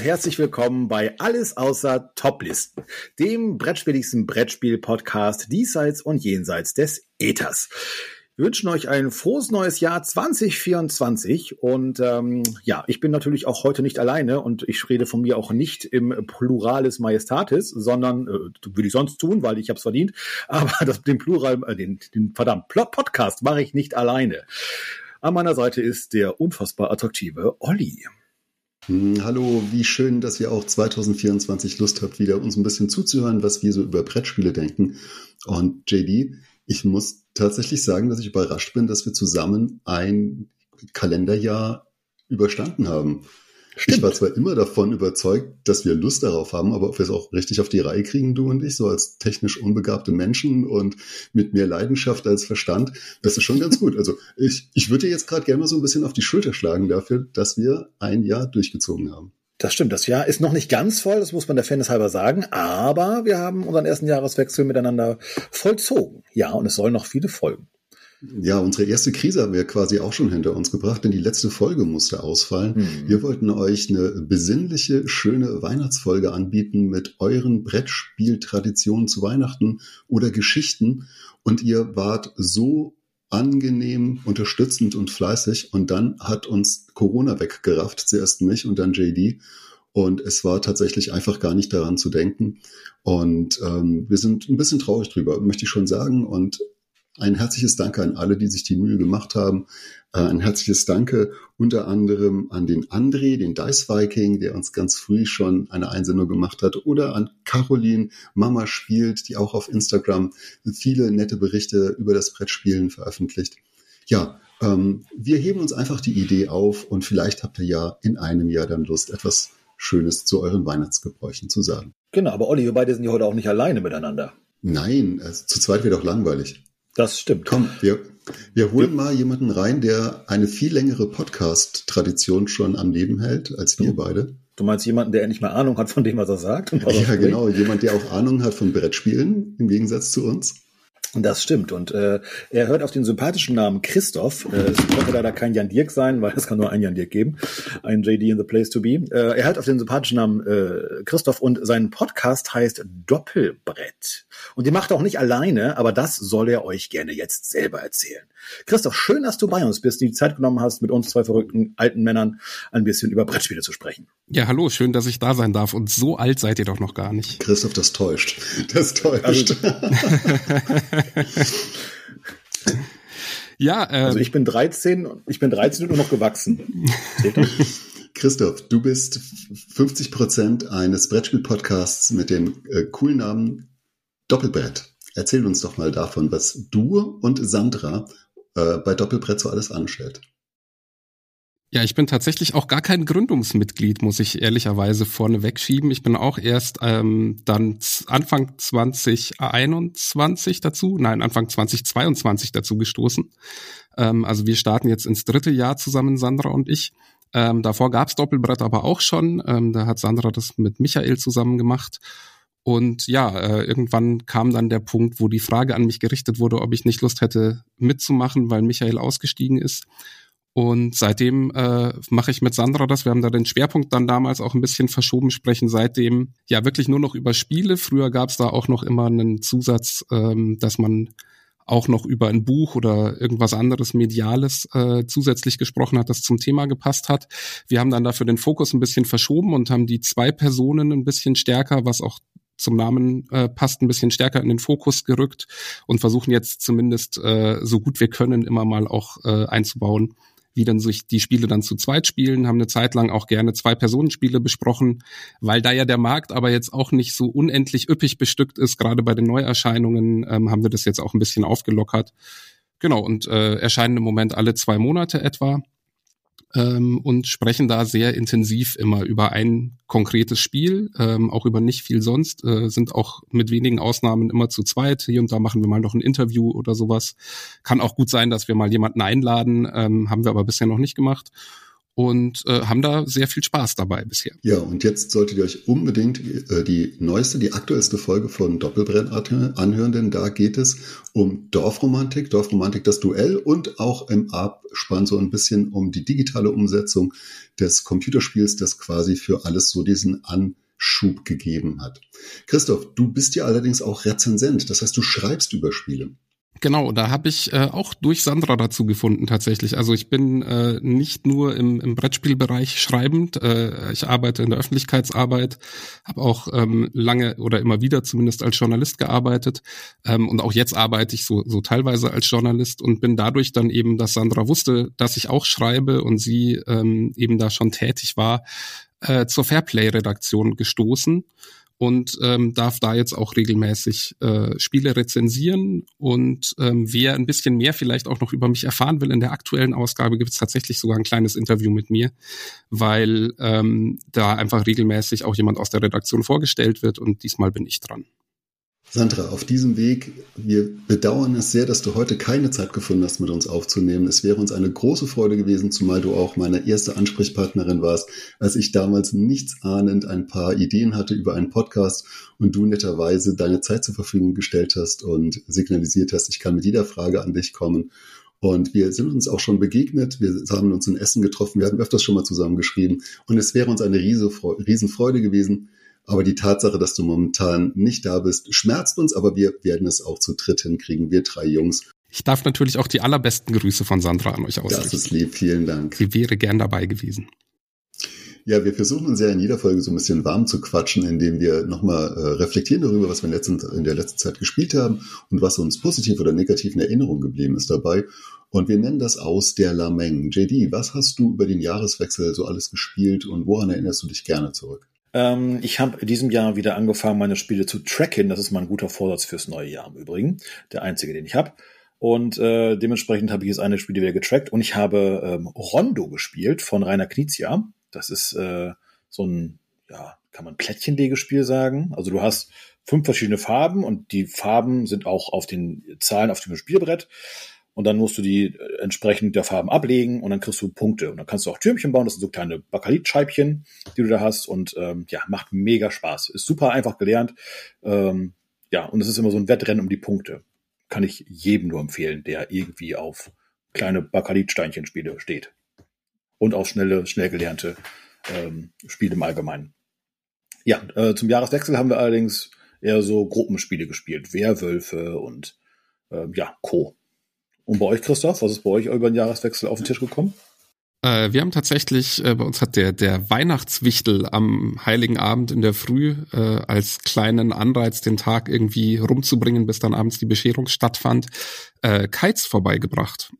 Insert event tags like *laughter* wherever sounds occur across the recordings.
Herzlich willkommen bei Alles außer Toplisten, dem brettspieligsten Brettspiel-Podcast diesseits und jenseits des Äthers. Wir wünschen euch ein frohes neues Jahr 2024 und ähm, ja, ich bin natürlich auch heute nicht alleine und ich rede von mir auch nicht im Pluralis Majestatis, sondern äh, würde ich sonst tun, weil ich habe es verdient, *laughs* aber das, den Plural, äh, den, den verdammt Podcast mache ich nicht alleine. An meiner Seite ist der unfassbar attraktive Olli. Hm, hallo, wie schön, dass ihr auch 2024 Lust habt, wieder uns ein bisschen zuzuhören, was wir so über Brettspiele denken. Und JD, ich muss tatsächlich sagen, dass ich überrascht bin, dass wir zusammen ein Kalenderjahr überstanden haben. Stimmt. Ich war zwar immer davon überzeugt, dass wir Lust darauf haben, aber ob wir es auch richtig auf die Reihe kriegen, du und ich, so als technisch unbegabte Menschen und mit mehr Leidenschaft als Verstand, das ist schon ganz gut. Also ich, ich würde dir jetzt gerade gerne mal so ein bisschen auf die Schulter schlagen dafür, dass wir ein Jahr durchgezogen haben. Das stimmt, das Jahr ist noch nicht ganz voll, das muss man der Fairness halber sagen, aber wir haben unseren ersten Jahreswechsel miteinander vollzogen. Ja, und es sollen noch viele folgen. Ja, unsere erste Krise haben wir quasi auch schon hinter uns gebracht, denn die letzte Folge musste ausfallen. Mhm. Wir wollten euch eine besinnliche, schöne Weihnachtsfolge anbieten mit euren Brettspieltraditionen zu Weihnachten oder Geschichten. Und ihr wart so angenehm, unterstützend und fleißig. Und dann hat uns Corona weggerafft, zuerst mich und dann JD. Und es war tatsächlich einfach gar nicht daran zu denken. Und ähm, wir sind ein bisschen traurig drüber, möchte ich schon sagen. Und ein herzliches Danke an alle, die sich die Mühe gemacht haben. Äh, ein herzliches Danke unter anderem an den André, den Dice Viking, der uns ganz früh schon eine Einsendung gemacht hat, oder an Caroline, Mama spielt, die auch auf Instagram viele nette Berichte über das Brettspielen veröffentlicht. Ja, ähm, wir heben uns einfach die Idee auf und vielleicht habt ihr ja in einem Jahr dann Lust, etwas Schönes zu euren Weihnachtsgebräuchen zu sagen. Genau, aber Olli, wir beide sind ja heute auch nicht alleine miteinander. Nein, also zu zweit wäre doch langweilig. Das stimmt. Komm, wir, wir holen mal jemanden rein, der eine viel längere Podcast-Tradition schon am Leben hält als wir beide. Du meinst jemanden, der nicht mehr Ahnung hat von dem, was er sagt? Ja, genau. Jemand, der auch Ahnung hat von Brettspielen, im Gegensatz zu uns. Das stimmt. Und äh, er hört auf den sympathischen Namen Christoph. Äh, es konnte leider kein Jan Dirk sein, weil es kann nur ein Jan Dirk geben. Ein JD in the place to be. Äh, er hört auf den sympathischen Namen äh, Christoph und sein Podcast heißt Doppelbrett. Und die macht er auch nicht alleine, aber das soll er euch gerne jetzt selber erzählen. Christoph, schön, dass du bei uns bist, die Zeit genommen hast, mit uns zwei verrückten alten Männern ein bisschen über Brettspiele zu sprechen. Ja, hallo, schön, dass ich da sein darf. Und so alt seid ihr doch noch gar nicht. Christoph, das täuscht. Das täuscht. Also, *laughs* ja, äh, also ich bin 13, ich bin 13 und noch gewachsen. *laughs* Christoph, du bist 50 Prozent eines Brettspiel-Podcasts mit dem äh, coolen Namen Doppelbrett. Erzähl uns doch mal davon, was du und Sandra äh, bei Doppelbrett so alles anstellt. Ja, ich bin tatsächlich auch gar kein Gründungsmitglied, muss ich ehrlicherweise vorne wegschieben. Ich bin auch erst ähm, dann Anfang 2021 dazu, nein, Anfang 2022 dazu gestoßen. Ähm, also wir starten jetzt ins dritte Jahr zusammen, Sandra und ich. Ähm, davor gab's Doppelbrett aber auch schon. Ähm, da hat Sandra das mit Michael zusammen gemacht. Und ja, äh, irgendwann kam dann der Punkt, wo die Frage an mich gerichtet wurde, ob ich nicht Lust hätte mitzumachen, weil Michael ausgestiegen ist. Und seitdem äh, mache ich mit Sandra das. Wir haben da den Schwerpunkt dann damals auch ein bisschen verschoben, sprechen seitdem ja wirklich nur noch über Spiele. Früher gab es da auch noch immer einen Zusatz, ähm, dass man auch noch über ein Buch oder irgendwas anderes Mediales äh, zusätzlich gesprochen hat, das zum Thema gepasst hat. Wir haben dann dafür den Fokus ein bisschen verschoben und haben die zwei Personen ein bisschen stärker, was auch zum Namen äh, passt, ein bisschen stärker in den Fokus gerückt und versuchen jetzt zumindest äh, so gut wir können immer mal auch äh, einzubauen, wie dann sich die Spiele dann zu zweit spielen, haben eine Zeit lang auch gerne Zwei-Personen-Spiele besprochen, weil da ja der Markt aber jetzt auch nicht so unendlich üppig bestückt ist, gerade bei den Neuerscheinungen ähm, haben wir das jetzt auch ein bisschen aufgelockert. Genau, und äh, erscheinen im Moment alle zwei Monate etwa ähm, und sprechen da sehr intensiv immer über ein konkretes Spiel, ähm, auch über nicht viel sonst, äh, sind auch mit wenigen Ausnahmen immer zu zweit. Hier und da machen wir mal noch ein Interview oder sowas. Kann auch gut sein, dass wir mal jemanden einladen, ähm, haben wir aber bisher noch nicht gemacht. Und äh, haben da sehr viel Spaß dabei bisher. Ja, und jetzt solltet ihr euch unbedingt äh, die neueste, die aktuellste Folge von Doppelbrett anhören, denn da geht es um Dorfromantik, Dorfromantik das Duell und auch im Abspann so ein bisschen um die digitale Umsetzung des Computerspiels, das quasi für alles so diesen Anschub gegeben hat. Christoph, du bist ja allerdings auch Rezensent, das heißt, du schreibst über Spiele. Genau, da habe ich äh, auch durch Sandra dazu gefunden tatsächlich. Also ich bin äh, nicht nur im, im Brettspielbereich schreibend, äh, ich arbeite in der Öffentlichkeitsarbeit, habe auch ähm, lange oder immer wieder zumindest als Journalist gearbeitet ähm, und auch jetzt arbeite ich so, so teilweise als Journalist und bin dadurch dann eben, dass Sandra wusste, dass ich auch schreibe und sie ähm, eben da schon tätig war, äh, zur Fairplay-Redaktion gestoßen und ähm, darf da jetzt auch regelmäßig äh, Spiele rezensieren. Und ähm, wer ein bisschen mehr vielleicht auch noch über mich erfahren will, in der aktuellen Ausgabe gibt es tatsächlich sogar ein kleines Interview mit mir, weil ähm, da einfach regelmäßig auch jemand aus der Redaktion vorgestellt wird und diesmal bin ich dran. Sandra, auf diesem Weg, wir bedauern es sehr, dass du heute keine Zeit gefunden hast, mit uns aufzunehmen. Es wäre uns eine große Freude gewesen, zumal du auch meine erste Ansprechpartnerin warst, als ich damals nichts ahnend ein paar Ideen hatte über einen Podcast und du netterweise deine Zeit zur Verfügung gestellt hast und signalisiert hast, ich kann mit jeder Frage an dich kommen. Und wir sind uns auch schon begegnet. Wir haben uns in Essen getroffen. Wir hatten öfters schon mal zusammengeschrieben. Und es wäre uns eine Riesenfreude gewesen, aber die Tatsache, dass du momentan nicht da bist, schmerzt uns, aber wir werden es auch zu dritt hinkriegen, wir drei Jungs. Ich darf natürlich auch die allerbesten Grüße von Sandra an euch ausrichten. Das ist lieb, vielen Dank. Sie wäre gern dabei gewesen. Ja, wir versuchen uns ja in jeder Folge so ein bisschen warm zu quatschen, indem wir nochmal äh, reflektieren darüber, was wir in, letzten, in der letzten Zeit gespielt haben und was uns positiv oder negativ in Erinnerung geblieben ist dabei. Und wir nennen das aus der Lameng. JD, was hast du über den Jahreswechsel so alles gespielt und woran erinnerst du dich gerne zurück? Ähm, ich habe in diesem Jahr wieder angefangen, meine Spiele zu tracken. Das ist mal ein guter Vorsatz fürs neue Jahr im Übrigen. Der einzige, den ich habe. Und äh, dementsprechend habe ich jetzt eine Spiele wieder getrackt und ich habe ähm, Rondo gespielt von Rainer Knizia. Das ist äh, so ein, ja, kann man Plättchenlegespiel sagen. Also du hast fünf verschiedene Farben und die Farben sind auch auf den Zahlen auf dem Spielbrett und dann musst du die äh, entsprechend der Farben ablegen und dann kriegst du Punkte. Und dann kannst du auch Türmchen bauen, das sind so kleine Bakelitscheibchen, die du da hast und ähm, ja, macht mega Spaß. Ist super einfach gelernt. Ähm, ja, und es ist immer so ein Wettrennen um die Punkte. Kann ich jedem nur empfehlen, der irgendwie auf kleine Bakelitsteinchenspiele steht. Und auf schnelle, schnell gelernte ähm, Spiele im Allgemeinen. Ja, äh, zum Jahreswechsel haben wir allerdings eher so Gruppenspiele gespielt. Werwölfe und äh, ja, Co. Und bei euch, Christoph, was ist bei euch über den Jahreswechsel auf den Tisch gekommen? Äh, wir haben tatsächlich, äh, bei uns hat der, der Weihnachtswichtel am Heiligen Abend in der Früh äh, als kleinen Anreiz, den Tag irgendwie rumzubringen, bis dann abends die Bescherung stattfand, äh, Kites vorbeigebracht.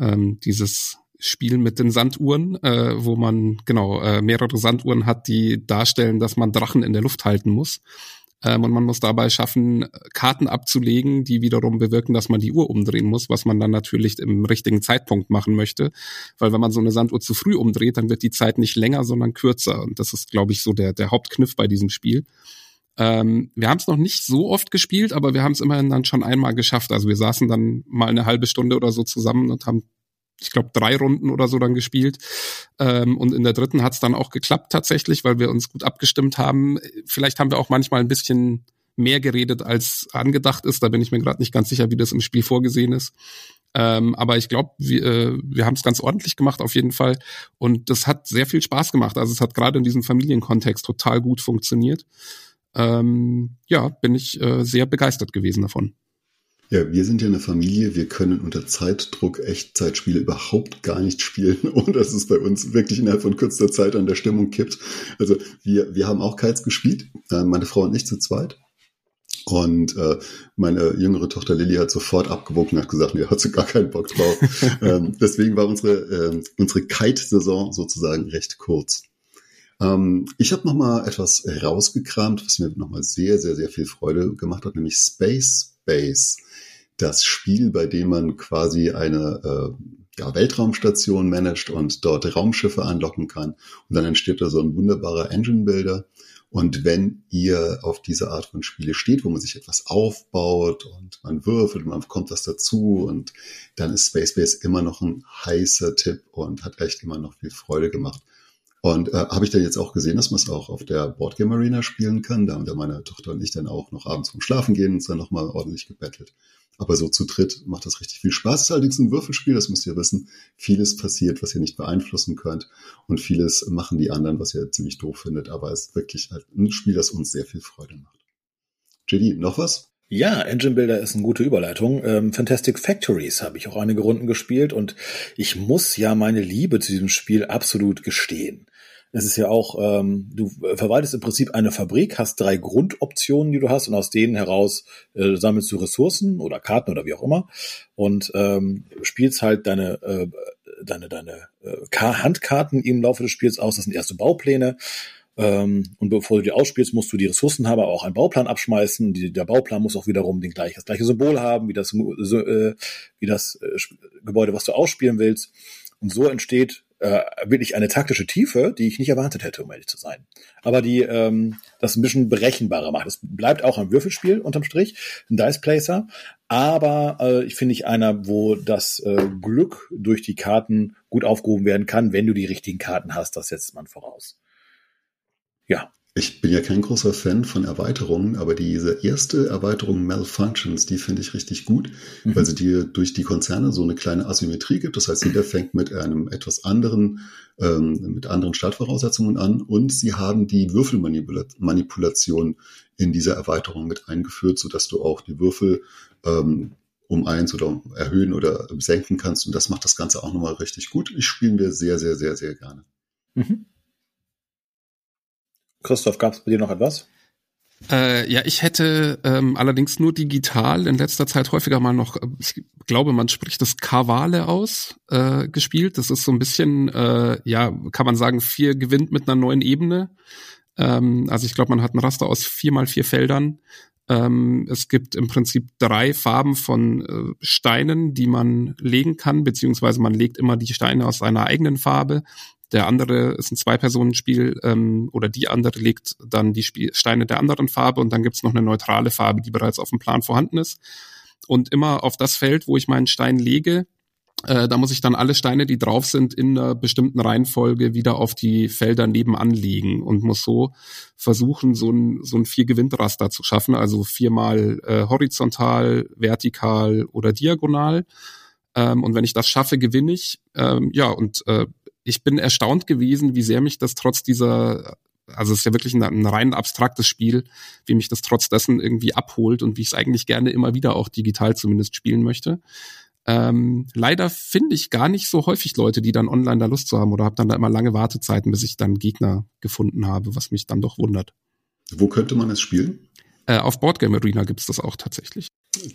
Ähm, dieses Spiel mit den Sanduhren, äh, wo man genau äh, mehrere Sanduhren hat, die darstellen, dass man Drachen in der Luft halten muss. Ähm, und man muss dabei schaffen, Karten abzulegen, die wiederum bewirken, dass man die Uhr umdrehen muss, was man dann natürlich im richtigen Zeitpunkt machen möchte. Weil wenn man so eine Sanduhr zu früh umdreht, dann wird die Zeit nicht länger, sondern kürzer. Und das ist, glaube ich, so der, der Hauptkniff bei diesem Spiel. Ähm, wir haben es noch nicht so oft gespielt, aber wir haben es immerhin dann schon einmal geschafft. Also wir saßen dann mal eine halbe Stunde oder so zusammen und haben ich glaube, drei Runden oder so dann gespielt. Ähm, und in der dritten hat es dann auch geklappt tatsächlich, weil wir uns gut abgestimmt haben. Vielleicht haben wir auch manchmal ein bisschen mehr geredet, als angedacht ist. Da bin ich mir gerade nicht ganz sicher, wie das im Spiel vorgesehen ist. Ähm, aber ich glaube, wir, äh, wir haben es ganz ordentlich gemacht auf jeden Fall. Und das hat sehr viel Spaß gemacht. Also es hat gerade in diesem Familienkontext total gut funktioniert. Ähm, ja, bin ich äh, sehr begeistert gewesen davon. Ja, wir sind ja eine Familie, wir können unter Zeitdruck Echtzeitspiele überhaupt gar nicht spielen, *laughs* ohne dass es bei uns wirklich innerhalb von kurzer Zeit an der Stimmung kippt. Also wir, wir haben auch Kites gespielt, äh, meine Frau und ich zu zweit. Und äh, meine jüngere Tochter Lilly hat sofort abgewogen und hat gesagt, nee, hat sie gar keinen Bock drauf. *laughs* ähm, deswegen war unsere, äh, unsere Kite-Saison sozusagen recht kurz. Ähm, ich habe nochmal etwas rausgekramt, was mir nochmal sehr, sehr, sehr viel Freude gemacht hat, nämlich Space Base das Spiel, bei dem man quasi eine äh, ja, Weltraumstation managt und dort Raumschiffe anlocken kann. Und dann entsteht da so ein wunderbarer Engine-Builder. Und wenn ihr auf diese Art von Spiele steht, wo man sich etwas aufbaut und man würfelt, man bekommt was dazu und dann ist Space Base immer noch ein heißer Tipp und hat echt immer noch viel Freude gemacht. Und äh, habe ich dann jetzt auch gesehen, dass man es auch auf der Boardgame Arena spielen kann. Da haben meine Tochter und ich dann auch noch abends vom Schlafen gehen und dann nochmal ordentlich gebettelt. Aber so zu dritt macht das richtig viel Spaß. Es ist allerdings ein Würfelspiel, das müsst ihr wissen. Vieles passiert, was ihr nicht beeinflussen könnt. Und vieles machen die anderen, was ihr ziemlich doof findet. Aber es ist wirklich halt ein Spiel, das uns sehr viel Freude macht. JD, noch was? Ja, Engine Builder ist eine gute Überleitung. Ähm, Fantastic Factories habe ich auch einige Runden gespielt und ich muss ja meine Liebe zu diesem Spiel absolut gestehen. Es ist ja auch, ähm, du verwaltest im Prinzip eine Fabrik, hast drei Grundoptionen, die du hast, und aus denen heraus äh, sammelst du Ressourcen oder Karten oder wie auch immer und ähm, spielst halt deine äh, deine deine äh, Handkarten im Laufe des Spiels aus. Das sind erste Baupläne. Ähm, und bevor du die ausspielst, musst du die Ressourcenhaber auch einen Bauplan abschmeißen. Die, der Bauplan muss auch wiederum den gleich, das gleiche Symbol haben, wie das, äh, wie das äh, Gebäude, was du ausspielen willst. Und so entsteht äh, wirklich eine taktische Tiefe, die ich nicht erwartet hätte, um ehrlich zu sein. Aber die ähm, das ein bisschen berechenbarer macht. Es bleibt auch ein Würfelspiel unterm Strich, ein Dice Placer, aber äh, ich finde ich einer, wo das äh, Glück durch die Karten gut aufgehoben werden kann, wenn du die richtigen Karten hast. Das setzt man voraus. Ja, ich bin ja kein großer Fan von Erweiterungen, aber diese erste Erweiterung Malfunctions, die finde ich richtig gut, mhm. weil sie dir durch die Konzerne so eine kleine Asymmetrie gibt. Das heißt, jeder fängt mit einem etwas anderen, ähm, mit anderen Startvoraussetzungen an und sie haben die Würfelmanipulation in dieser Erweiterung mit eingeführt, sodass du auch die Würfel ähm, um eins oder erhöhen oder senken kannst. Und das macht das Ganze auch nochmal richtig gut. Ich spiele mir sehr, sehr, sehr, sehr gerne. Mhm. Christoph, gab es bei dir noch etwas? Äh, ja, ich hätte ähm, allerdings nur digital in letzter Zeit häufiger mal noch, ich glaube, man spricht das Kavale aus, äh, gespielt. Das ist so ein bisschen, äh, ja, kann man sagen, vier gewinnt mit einer neuen Ebene. Ähm, also ich glaube, man hat ein Raster aus vier mal vier Feldern. Ähm, es gibt im Prinzip drei Farben von äh, Steinen, die man legen kann, beziehungsweise man legt immer die Steine aus seiner eigenen Farbe. Der andere ist ein Zwei-Personen-Spiel ähm, oder die andere legt dann die Spiel Steine der anderen Farbe und dann gibt's noch eine neutrale Farbe, die bereits auf dem Plan vorhanden ist. Und immer auf das Feld, wo ich meinen Stein lege, äh, da muss ich dann alle Steine, die drauf sind, in einer bestimmten Reihenfolge wieder auf die Felder nebenan legen und muss so versuchen, so ein, so ein Vier-Gewinnt-Raster zu schaffen, also viermal äh, horizontal, vertikal oder diagonal. Ähm, und wenn ich das schaffe, gewinne ich. Ähm, ja, und äh, ich bin erstaunt gewesen, wie sehr mich das trotz dieser, also es ist ja wirklich ein, ein rein abstraktes Spiel, wie mich das trotz dessen irgendwie abholt und wie ich es eigentlich gerne immer wieder auch digital zumindest spielen möchte. Ähm, leider finde ich gar nicht so häufig Leute, die dann online da Lust zu haben oder habe dann da immer lange Wartezeiten, bis ich dann Gegner gefunden habe, was mich dann doch wundert. Wo könnte man es spielen? Äh, auf Boardgame Arena gibt's das auch tatsächlich.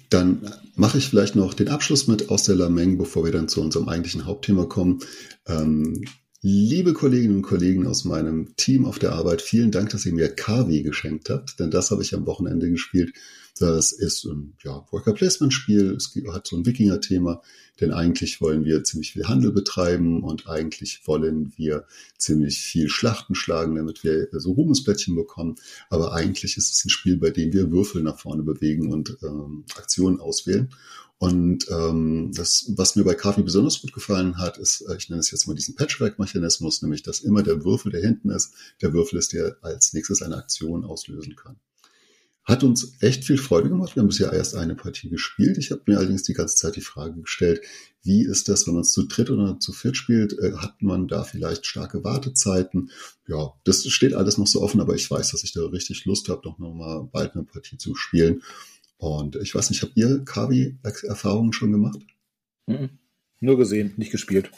Dann mache ich vielleicht noch den Abschluss mit aus der Lameng, bevor wir dann zu unserem eigentlichen Hauptthema kommen. Ähm, liebe Kolleginnen und Kollegen aus meinem Team auf der Arbeit, vielen Dank, dass ihr mir KW geschenkt habt, denn das habe ich am Wochenende gespielt. Das ist ein ja, Worker Placement Spiel. Es hat so ein Wikinger-Thema, denn eigentlich wollen wir ziemlich viel Handel betreiben und eigentlich wollen wir ziemlich viel Schlachten schlagen, damit wir so Ruhmesplättchen bekommen. Aber eigentlich ist es ein Spiel, bei dem wir Würfel nach vorne bewegen und ähm, Aktionen auswählen. Und ähm, das, was mir bei Kavi besonders gut gefallen hat, ist, äh, ich nenne es jetzt mal diesen Patchwork-Mechanismus, nämlich dass immer der Würfel, der hinten ist, der Würfel ist, der als nächstes eine Aktion auslösen kann. Hat uns echt viel Freude gemacht. Wir haben bisher erst eine Partie gespielt. Ich habe mir allerdings die ganze Zeit die Frage gestellt, wie ist das, wenn man es zu dritt oder zu viert spielt? Äh, hat man da vielleicht starke Wartezeiten? Ja, das steht alles noch so offen, aber ich weiß, dass ich da richtig Lust habe, doch nochmal bald eine Partie zu spielen. Und ich weiß nicht, habt ihr Kavi-Erfahrungen schon gemacht? Mhm. Nur gesehen, nicht gespielt.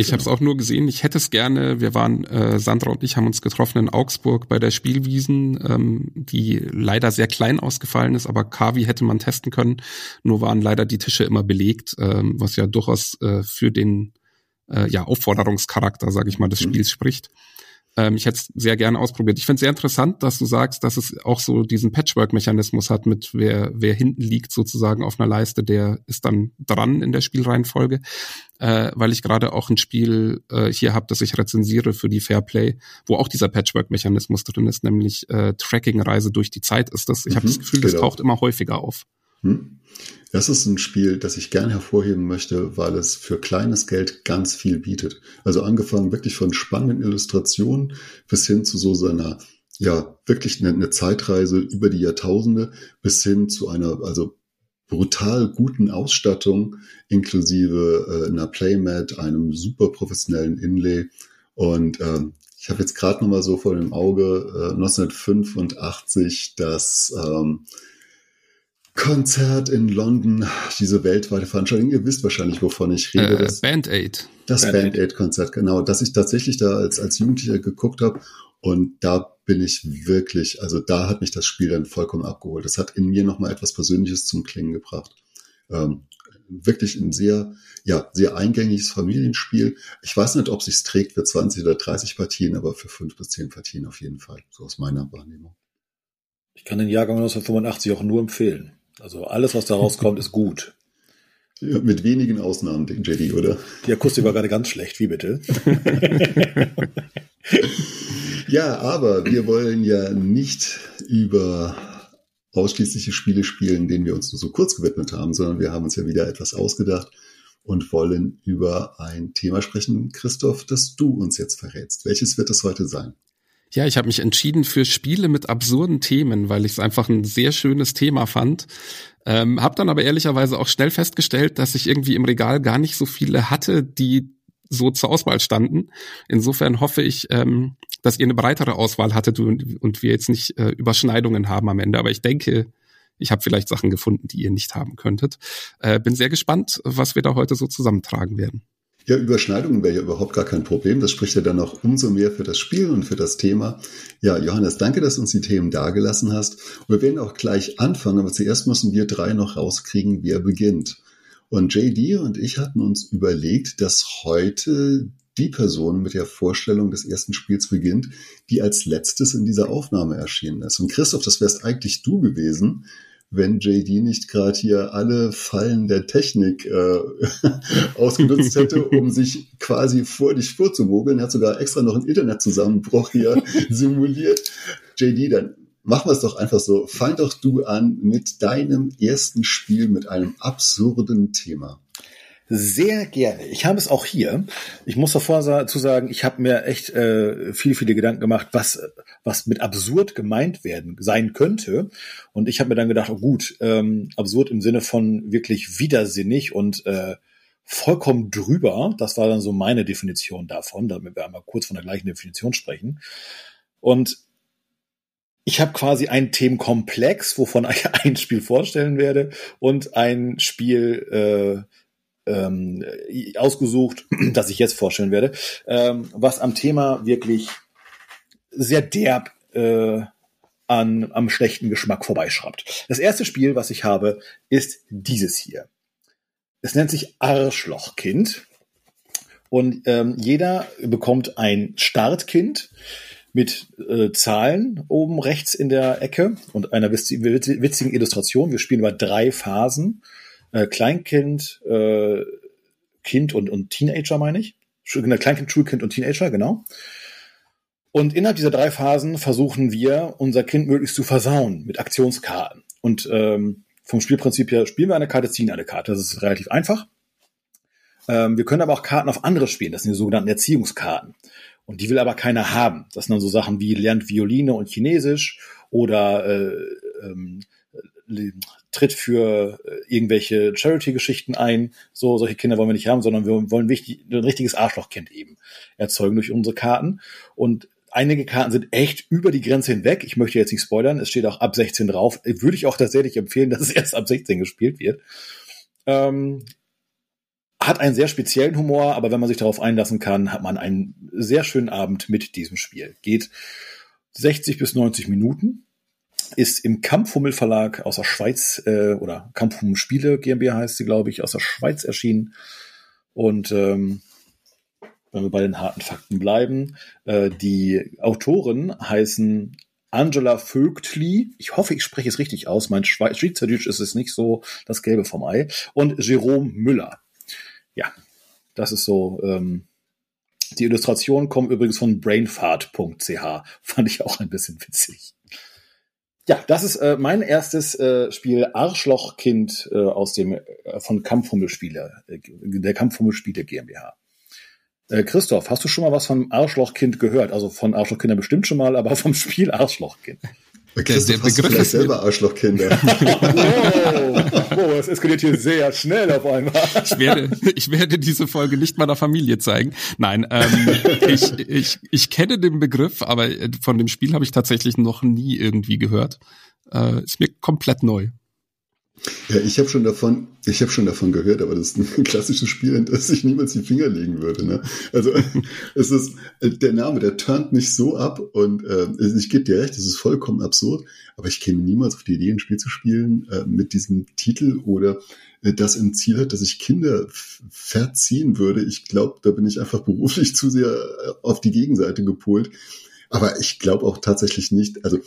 Ich genau. habe es auch nur gesehen. Ich hätte es gerne. Wir waren, äh, Sandra und ich haben uns getroffen in Augsburg bei der Spielwiesen, ähm, die leider sehr klein ausgefallen ist, aber Kavi hätte man testen können. Nur waren leider die Tische immer belegt, ähm, was ja durchaus äh, für den äh, ja, Aufforderungscharakter, sage ich mal, des mhm. Spiels spricht. Ähm, ich hätte es sehr gerne ausprobiert. Ich finde es sehr interessant, dass du sagst, dass es auch so diesen Patchwork-Mechanismus hat, mit wer, wer hinten liegt sozusagen auf einer Leiste, der ist dann dran in der Spielreihenfolge, äh, weil ich gerade auch ein Spiel äh, hier habe, das ich rezensiere für die Fairplay, wo auch dieser Patchwork-Mechanismus drin ist, nämlich äh, Tracking-Reise durch die Zeit ist das. Ich mhm, habe das Gefühl, genau. das taucht immer häufiger auf. Hm. Das ist ein Spiel, das ich gern hervorheben möchte, weil es für kleines Geld ganz viel bietet. Also angefangen wirklich von spannenden Illustrationen bis hin zu so seiner, ja, wirklich eine, Zeitreise über die Jahrtausende bis hin zu einer, also brutal guten Ausstattung inklusive äh, einer Playmat, einem super professionellen Inlay und ähm, ich habe jetzt gerade noch mal so vor dem Auge äh, 1985 das ähm, Konzert in London, diese weltweite Veranstaltung. Ihr wisst wahrscheinlich, wovon ich rede. Äh, das, Band Aid. Das Band Aid Konzert, genau. Dass ich tatsächlich da als, als Jugendlicher geguckt habe. Und da bin ich wirklich, also da hat mich das Spiel dann vollkommen abgeholt. Das hat in mir nochmal etwas Persönliches zum Klingen gebracht. Ähm, wirklich ein sehr, ja, sehr eingängiges Familienspiel. Ich weiß nicht, ob sich's trägt für 20 oder 30 Partien, aber für fünf bis zehn Partien auf jeden Fall. So aus meiner Wahrnehmung. Ich kann den Jahrgang 1985 auch nur empfehlen. Also alles, was da rauskommt, ist gut. Ja, mit wenigen Ausnahmen, JD, oder? Die Akustik war gerade ganz schlecht, wie bitte? *laughs* ja, aber wir wollen ja nicht über ausschließliche Spiele spielen, denen wir uns nur so kurz gewidmet haben, sondern wir haben uns ja wieder etwas ausgedacht und wollen über ein Thema sprechen, Christoph, das du uns jetzt verrätst. Welches wird es heute sein? Ja, ich habe mich entschieden für Spiele mit absurden Themen, weil ich es einfach ein sehr schönes Thema fand. Ähm, hab dann aber ehrlicherweise auch schnell festgestellt, dass ich irgendwie im Regal gar nicht so viele hatte, die so zur Auswahl standen. Insofern hoffe ich, ähm, dass ihr eine breitere Auswahl hattet und, und wir jetzt nicht äh, Überschneidungen haben am Ende. Aber ich denke, ich habe vielleicht Sachen gefunden, die ihr nicht haben könntet. Äh, bin sehr gespannt, was wir da heute so zusammentragen werden. Ja, Überschneidungen wäre ja überhaupt gar kein Problem. Das spricht ja dann auch umso mehr für das Spiel und für das Thema. Ja, Johannes, danke, dass du uns die Themen dargelassen hast. Und wir werden auch gleich anfangen, aber zuerst müssen wir drei noch rauskriegen, wer beginnt. Und JD und ich hatten uns überlegt, dass heute die Person mit der Vorstellung des ersten Spiels beginnt, die als letztes in dieser Aufnahme erschienen ist. Und Christoph, das wärst eigentlich du gewesen wenn JD nicht gerade hier alle Fallen der Technik äh, *laughs* ausgenutzt hätte, *laughs* um sich quasi vor dich vorzumogeln. Er hat sogar extra noch einen Internetzusammenbruch hier *laughs* simuliert. JD, dann machen wir es doch einfach so. Fang doch du an mit deinem ersten Spiel mit einem absurden Thema. Sehr gerne. Ich habe es auch hier. Ich muss davor dazu sagen, ich habe mir echt äh, viele, viele Gedanken gemacht, was, was mit absurd gemeint werden sein könnte. Und ich habe mir dann gedacht, oh gut, ähm, absurd im Sinne von wirklich widersinnig und äh, vollkommen drüber. Das war dann so meine Definition davon, damit wir einmal kurz von der gleichen Definition sprechen. Und ich habe quasi einen Themenkomplex, wovon ich *laughs* ein Spiel vorstellen werde und ein Spiel äh, ähm, ausgesucht, *clears throat* das ich jetzt vorstellen werde, ähm, was am Thema wirklich sehr derb äh, an, am schlechten Geschmack vorbeischraubt. Das erste Spiel, was ich habe, ist dieses hier. Es nennt sich Arschlochkind. Und ähm, jeder bekommt ein Startkind mit äh, Zahlen oben rechts in der Ecke und einer witzigen Illustration. Wir spielen über drei Phasen äh, Kleinkind, äh, Kind und, und Teenager, meine ich. Genau, Kleinkind, Schulkind und Teenager, genau. Und innerhalb dieser drei Phasen versuchen wir, unser Kind möglichst zu versauen mit Aktionskarten. Und ähm, vom Spielprinzip her spielen wir eine Karte, ziehen eine Karte. Das ist relativ einfach. Ähm, wir können aber auch Karten auf andere spielen. Das sind die sogenannten Erziehungskarten. Und die will aber keiner haben. Das sind dann so Sachen wie lernt Violine und Chinesisch oder äh, ähm, tritt für äh, irgendwelche Charity-Geschichten ein. So, solche Kinder wollen wir nicht haben, sondern wir wollen wichtig, ein richtiges Arschlochkind eben erzeugen durch unsere Karten. Und einige Karten sind echt über die Grenze hinweg. Ich möchte jetzt nicht spoilern. Es steht auch ab 16 drauf. Würde ich auch tatsächlich empfehlen, *laughs* dass es erst ab 16 gespielt wird. Ähm, hat einen sehr speziellen Humor, aber wenn man sich darauf einlassen kann, hat man einen sehr schönen Abend mit diesem Spiel. Geht 60 bis 90 Minuten ist im Kampfhummel Verlag aus der Schweiz äh, oder Kampfhummel Spiele GmbH heißt sie, glaube ich, aus der Schweiz erschienen. Und ähm, wenn wir bei den harten Fakten bleiben. Äh, die Autoren heißen Angela Vögtli, ich hoffe, ich spreche es richtig aus, mein Schweizerdeutsch ist es nicht so das Gelbe vom Ei, und Jerome Müller. Ja, das ist so. Ähm, die Illustrationen kommen übrigens von brainfart.ch, *laughs* fand ich auch ein bisschen witzig. Ja, das ist äh, mein erstes äh, Spiel Arschlochkind äh, aus dem äh, von Kampfhummelspiele, äh, der Kampfhummelspiele GmbH. Äh, Christoph, hast du schon mal was von Arschlochkind gehört? Also von Arschlochkinder bestimmt schon mal, aber *laughs* vom Spiel Arschlochkind. Christoph, der, Begriff ist selber Arschlochkinder. *laughs* wow, wow, es eskaliert hier sehr schnell auf einmal. Ich werde, ich werde diese Folge nicht meiner Familie zeigen. Nein, ähm, *laughs* ich, ich, ich kenne den Begriff, aber von dem Spiel habe ich tatsächlich noch nie irgendwie gehört. Äh, ist mir komplett neu. Ja, ich habe schon davon, ich habe schon davon gehört, aber das ist ein *laughs* klassisches Spiel, in das ich niemals die Finger legen würde. Ne? Also *laughs* es ist der Name, der turnt mich so ab und äh, ich gebe dir recht, es ist vollkommen absurd, aber ich käme niemals auf die Idee, ein Spiel zu spielen äh, mit diesem Titel oder äh, das im Ziel hat, dass ich Kinder verziehen würde. Ich glaube, da bin ich einfach *laughs* beruflich zu sehr äh, auf die Gegenseite gepolt. Aber ich glaube auch tatsächlich nicht, also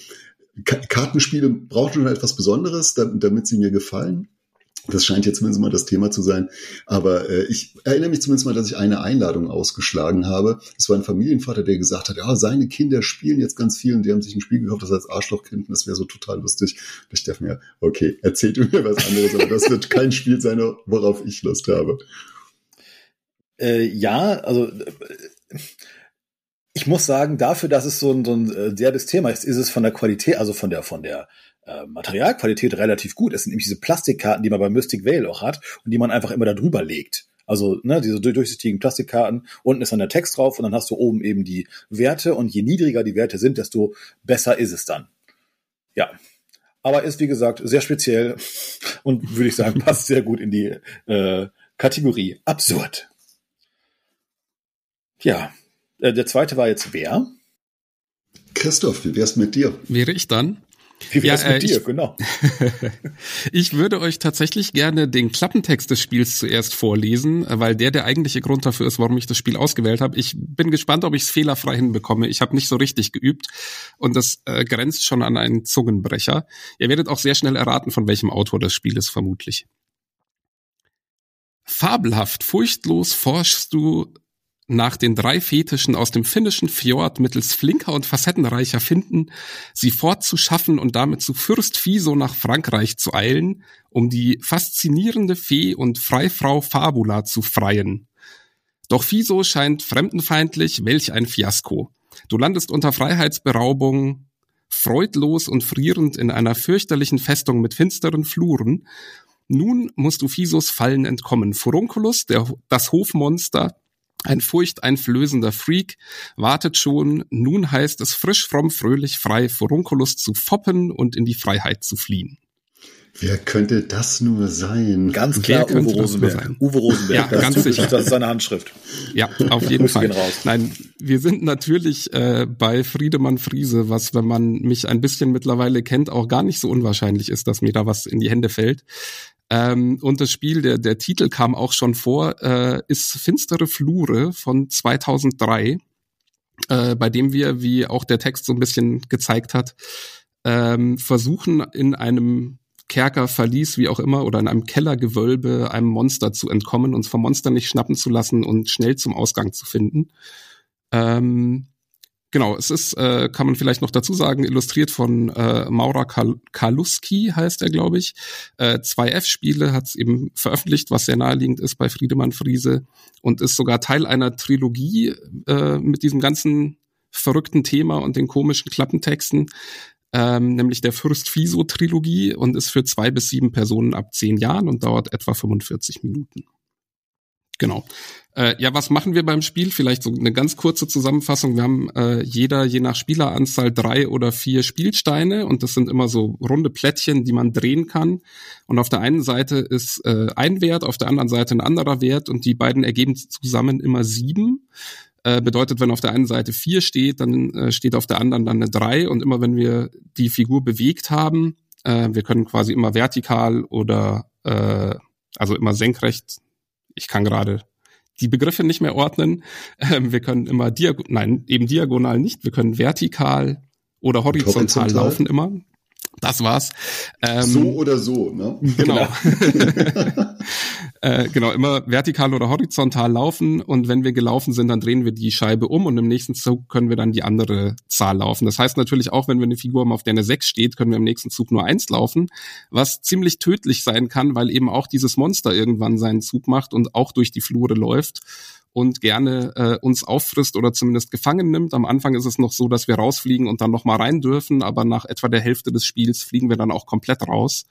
Kartenspiele brauchen schon etwas Besonderes, damit sie mir gefallen. Das scheint jetzt zumindest mal das Thema zu sein. Aber äh, ich erinnere mich zumindest mal, dass ich eine Einladung ausgeschlagen habe. Es war ein Familienvater, der gesagt hat, ja, seine Kinder spielen jetzt ganz viel und die haben sich ein Spiel gekauft, das heißt Arschlochkind und das wäre so total lustig. Und ich dachte mir, okay, erzählt mir was anderes, aber das wird kein Spiel sein, worauf ich Lust habe. Äh, ja, also äh, ich muss sagen, dafür, dass es so ein, so ein äh, derbes Thema ist, ist es von der Qualität, also von der, von der äh, Materialqualität relativ gut. Es sind nämlich diese Plastikkarten, die man bei Mystic Veil auch hat und die man einfach immer da drüber legt. Also ne, diese durchsichtigen Plastikkarten, unten ist dann der Text drauf und dann hast du oben eben die Werte und je niedriger die Werte sind, desto besser ist es dann. Ja. Aber ist, wie gesagt, sehr speziell *laughs* und würde ich sagen, *laughs* passt sehr gut in die äh, Kategorie absurd. Ja, äh, der zweite war jetzt wer? Christoph, wie wär's mit dir? Wäre ich dann? Wie wär's ja, mit äh, dir, ich, genau. *laughs* ich würde euch tatsächlich gerne den Klappentext des Spiels zuerst vorlesen, weil der der eigentliche Grund dafür ist, warum ich das Spiel ausgewählt habe. Ich bin gespannt, ob ich es fehlerfrei hinbekomme. Ich habe nicht so richtig geübt und das äh, grenzt schon an einen Zungenbrecher. Ihr werdet auch sehr schnell erraten, von welchem Autor das Spiel ist, vermutlich. Fabelhaft, furchtlos forschst du nach den drei Fetischen aus dem finnischen Fjord mittels flinker und facettenreicher Finden, sie fortzuschaffen und damit zu Fürst Fiso nach Frankreich zu eilen, um die faszinierende Fee und Freifrau Fabula zu freien. Doch Fiso scheint fremdenfeindlich, welch ein Fiasko. Du landest unter Freiheitsberaubung, freudlos und frierend in einer fürchterlichen Festung mit finsteren Fluren. Nun musst du Fisos Fallen entkommen. Furunculus, der, das Hofmonster, ein furchteinflößender Freak wartet schon, nun heißt es frisch, fromm, fröhlich, frei, Furunculus zu foppen und in die Freiheit zu fliehen. Wer könnte das nur sein? Ganz klar Uwe Rosenberg. Uwe Rosenberg. Ja, ganz sicher. Das ist seine Handschrift. Ja, auf jeden Fall. Nein, wir sind natürlich äh, bei Friedemann Friese, was, wenn man mich ein bisschen mittlerweile kennt, auch gar nicht so unwahrscheinlich ist, dass mir da was in die Hände fällt. Ähm, und das Spiel, der, der Titel kam auch schon vor, äh, ist Finstere Flure von 2003, äh, bei dem wir, wie auch der Text so ein bisschen gezeigt hat, ähm, versuchen in einem Kerker, Verlies, wie auch immer, oder in einem Kellergewölbe einem Monster zu entkommen, uns vom Monster nicht schnappen zu lassen und schnell zum Ausgang zu finden. Ähm, Genau, es ist, äh, kann man vielleicht noch dazu sagen, illustriert von äh, Maura Kal Kaluski heißt er, glaube ich. Äh, 2F-Spiele hat es eben veröffentlicht, was sehr naheliegend ist bei Friedemann Friese und ist sogar Teil einer Trilogie äh, mit diesem ganzen verrückten Thema und den komischen Klappentexten, ähm, nämlich der Fürst Fiso Trilogie und ist für zwei bis sieben Personen ab zehn Jahren und dauert etwa 45 Minuten. Genau. Äh, ja, was machen wir beim Spiel? Vielleicht so eine ganz kurze Zusammenfassung. Wir haben äh, jeder je nach Spieleranzahl drei oder vier Spielsteine und das sind immer so runde Plättchen, die man drehen kann. Und auf der einen Seite ist äh, ein Wert, auf der anderen Seite ein anderer Wert und die beiden ergeben zusammen immer sieben. Äh, bedeutet, wenn auf der einen Seite vier steht, dann äh, steht auf der anderen dann eine drei und immer wenn wir die Figur bewegt haben, äh, wir können quasi immer vertikal oder äh, also immer senkrecht ich kann gerade die Begriffe nicht mehr ordnen. Ähm, wir können immer diagonal, nein, eben diagonal nicht. Wir können vertikal oder horizontal, horizontal. laufen immer. Das war's. Ähm, so oder so, ne? Genau. genau. *laughs* äh, genau, immer vertikal oder horizontal laufen und wenn wir gelaufen sind, dann drehen wir die Scheibe um und im nächsten Zug können wir dann die andere Zahl laufen. Das heißt natürlich auch, wenn wir eine Figur haben, auf der eine 6 steht, können wir im nächsten Zug nur eins laufen, was ziemlich tödlich sein kann, weil eben auch dieses Monster irgendwann seinen Zug macht und auch durch die Flure läuft und gerne äh, uns auffrisst oder zumindest gefangen nimmt. Am Anfang ist es noch so, dass wir rausfliegen und dann noch mal rein dürfen, aber nach etwa der Hälfte des Spiels fliegen wir dann auch komplett raus.